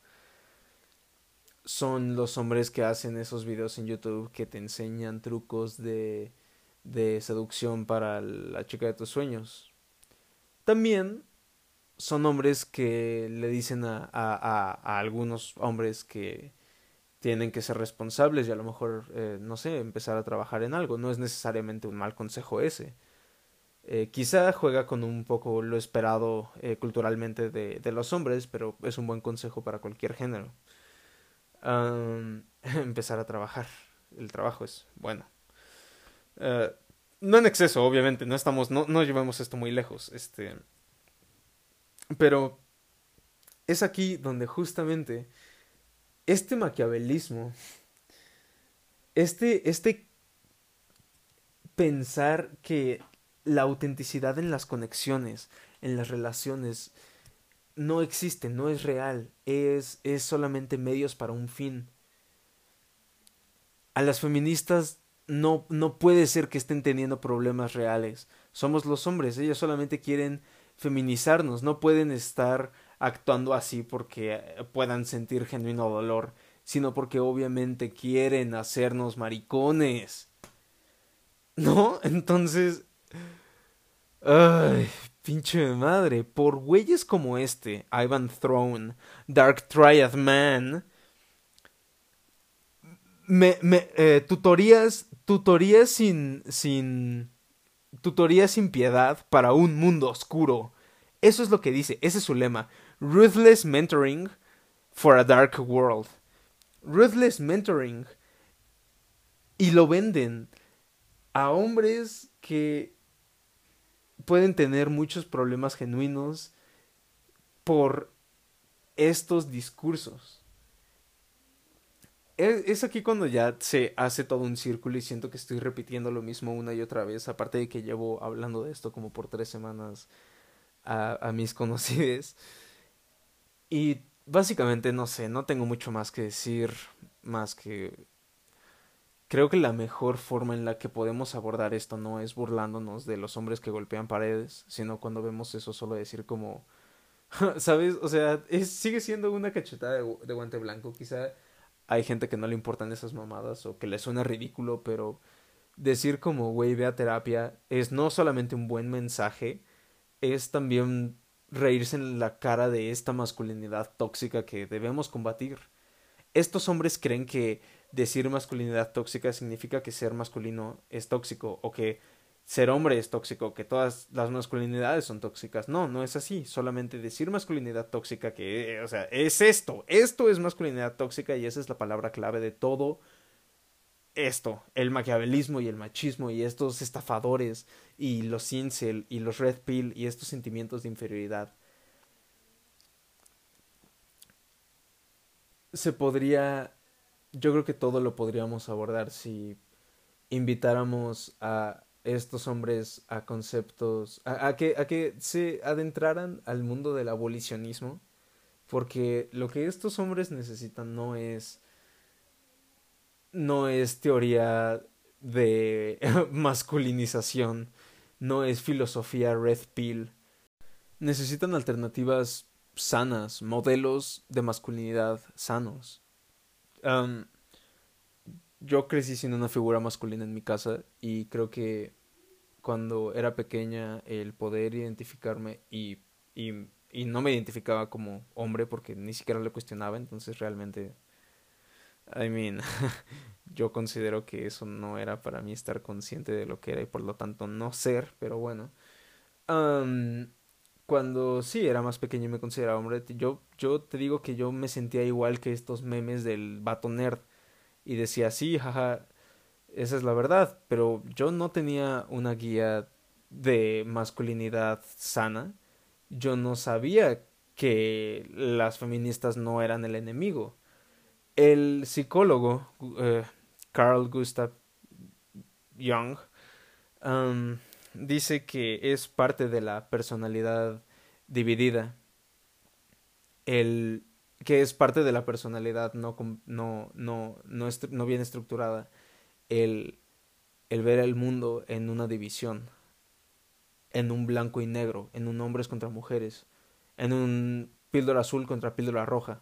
Son los hombres que hacen esos videos en YouTube que te enseñan trucos de, de seducción para la chica de tus sueños. También son hombres que le dicen a, a, a algunos hombres que tienen que ser responsables y a lo mejor, eh, no sé, empezar a trabajar en algo. No es necesariamente un mal consejo ese. Eh, quizá juega con un poco lo esperado eh, culturalmente de, de, los hombres, pero es un buen consejo para cualquier género. empezar a trabajar. El trabajo es bueno. no en exceso, obviamente, no estamos, no, no llevamos esto muy lejos. Este. Pero es aquí donde justamente este maquiavelismo, este, este pensar que la autenticidad en las conexiones, en las relaciones, no existe, no es real, es, es solamente medios para un fin. A las feministas no, no puede ser que estén teniendo problemas reales. Somos los hombres, ellas solamente quieren feminizarnos, no pueden estar actuando así porque puedan sentir genuino dolor, sino porque obviamente quieren hacernos maricones. ¿No? Entonces... Ay, pinche madre. Por güeyes como este, Ivan Throne, Dark Triad Man, me, me, eh, tutorías, tutorías sin, sin, tutorías sin piedad para un mundo oscuro. Eso es lo que dice, ese es su lema Ruthless Mentoring for a Dark World. Ruthless Mentoring. Y lo venden a hombres que pueden tener muchos problemas genuinos por estos discursos. Es, aquí cuando ya se hace todo un círculo y siento que estoy repitiendo lo mismo una y otra vez, aparte de que llevo hablando de esto como por tres semanas a, a mis conocidos. Y básicamente no sé, no tengo mucho más que decir, más que creo que la mejor forma en la que podemos abordar esto no es burlándonos de los hombres que golpean paredes, sino cuando vemos eso solo decir como, ¿sabes? O sea, sigue siendo una cachetada de, de guante blanco, quizá hay gente que no le importan esas mamadas o que le suena ridículo, pero decir como, güey, ve a terapia es no solamente un buen mensaje, es también reírse en la cara de esta masculinidad tóxica que debemos combatir. Estos hombres creen que decir masculinidad tóxica significa que ser masculino es tóxico o que ser hombre es tóxico, que todas las masculinidades son tóxicas. No, no es así. Solamente decir masculinidad tóxica, que, eh, o sea, es esto. Esto es masculinidad tóxica y esa es la palabra clave de todo esto. El maquiavelismo y el machismo y estos estafadores y los incel y los red pill y estos sentimientos de inferioridad. Se podría. Yo creo que todo lo podríamos abordar si invitáramos a estos hombres a conceptos, a, que, a que se adentraran al mundo del abolicionismo, porque lo que estos hombres necesitan no es, no es teoría de masculinización, no es filosofía red pill, necesitan alternativas sanas, modelos de masculinidad sanos. yo crecí siendo una figura masculina en mi casa y creo que cuando era pequeña el poder identificarme y, y, y no me identificaba como hombre porque ni siquiera lo cuestionaba, entonces realmente, I mean, yo considero que eso no era para mí estar consciente de lo que era y por lo tanto no ser, pero bueno. cuando sí era más pequeño y me consideraba hombre, yo, yo te digo que yo me sentía igual que estos memes del vato nerd y decía, sí, jaja, esa es la verdad, pero yo no tenía una guía de masculinidad sana. Yo no sabía que las feministas no eran el enemigo. El psicólogo eh, Carl Gustav Jung um, dice que es parte de la personalidad dividida. El que es parte de la personalidad no, no, no, no, no bien estructurada el, el ver el mundo en una división, en un blanco y negro, en un hombres contra mujeres, en un píldora azul contra píldora roja.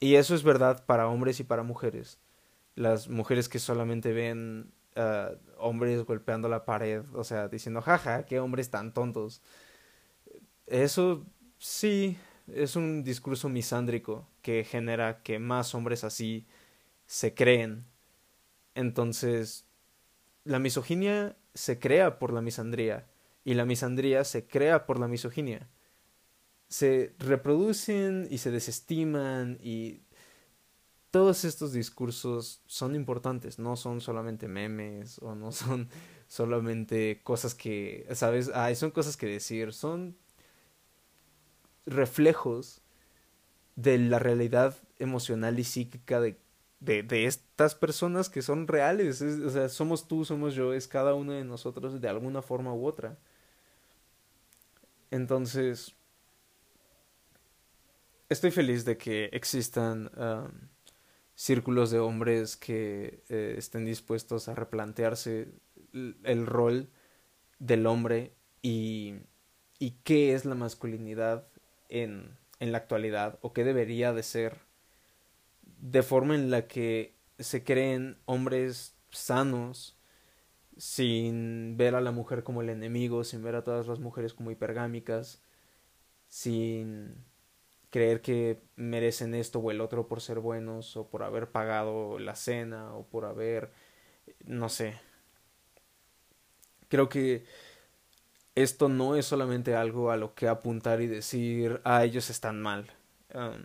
Y eso es verdad para hombres y para mujeres. Las mujeres que solamente ven uh, hombres golpeando la pared, o sea, diciendo, jaja, qué hombres tan tontos. Eso sí es un discurso misándrico que genera que más hombres así se creen entonces, la misoginia se crea por la misandría y la misandría se crea por la misoginia. Se reproducen y se desestiman y todos estos discursos son importantes, no son solamente memes o no son solamente cosas que, ¿sabes? Ay, son cosas que decir, son reflejos de la realidad emocional y psíquica de de, de estas personas que son reales. o sea, somos tú, somos yo, es cada uno de nosotros de alguna forma u otra. Entonces, estoy feliz de que existan círculos de hombres que eh, estén dispuestos a replantearse el, rol del hombre y, y qué es la masculinidad en, en la actualidad o qué debería de ser de forma en la que se creen hombres sanos, sin ver a la mujer como el enemigo, sin ver a todas las mujeres como hipergámicas, sin creer que merecen esto o el otro por ser buenos o por haber pagado la cena o por haber no sé. Creo que esto no es solamente algo a lo que apuntar y decir, ah, ellos están mal. Um,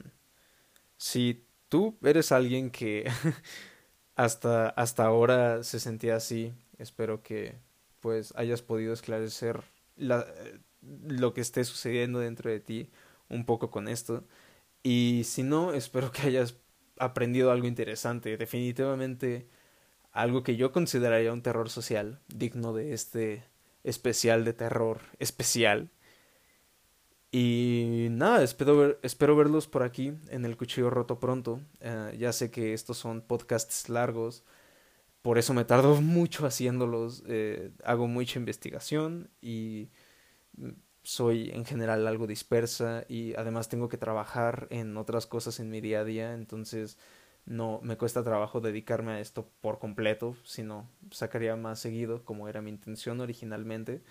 si tú eres alguien que hasta, hasta ahora se sentía así, espero que pues hayas podido esclarecer la, lo que esté sucediendo dentro de ti un poco con esto. Y si no, espero que hayas aprendido algo interesante. Definitivamente algo que yo consideraría un terror social, digno de este especial de terror especial. Y nada, espero, espero verlos por aquí en el cuchillo roto pronto. Eh, ya sé que estos son podcasts largos, por eso me tardo mucho haciéndolos. Eh, hago mucha investigación y soy en general algo dispersa y además tengo que trabajar en otras cosas en mi día a día, entonces no me cuesta trabajo dedicarme a esto por completo, sino sacaría más seguido como era mi intención originalmente.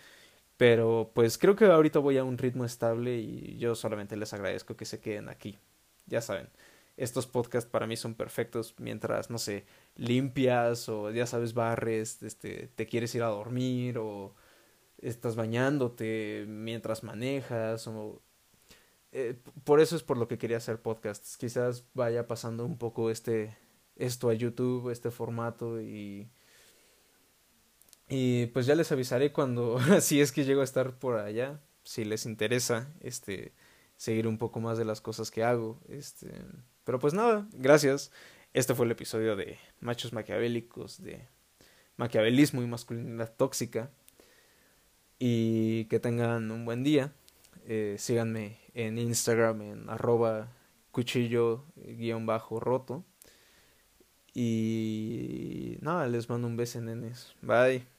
Pero pues creo que ahorita voy a un ritmo estable y yo solamente les agradezco que se queden aquí. Ya saben, estos podcasts para mí son perfectos mientras, no sé, limpias o ya sabes, barres, este, te quieres ir a dormir o estás bañándote mientras manejas o eh, por eso es por lo que quería hacer podcasts. Quizás vaya pasando un poco este esto a YouTube, este formato y y pues ya les avisaré cuando si es que llego a estar por allá, si les interesa este seguir un poco más de las cosas que hago, este, pero pues nada, gracias. Este fue el episodio de Machos Maquiavélicos, de maquiavelismo y masculinidad tóxica. Y que tengan un buen día. Eh, síganme en Instagram en arroba cuchillo guion bajo roto. Y nada, les mando un beso, nenes. Bye.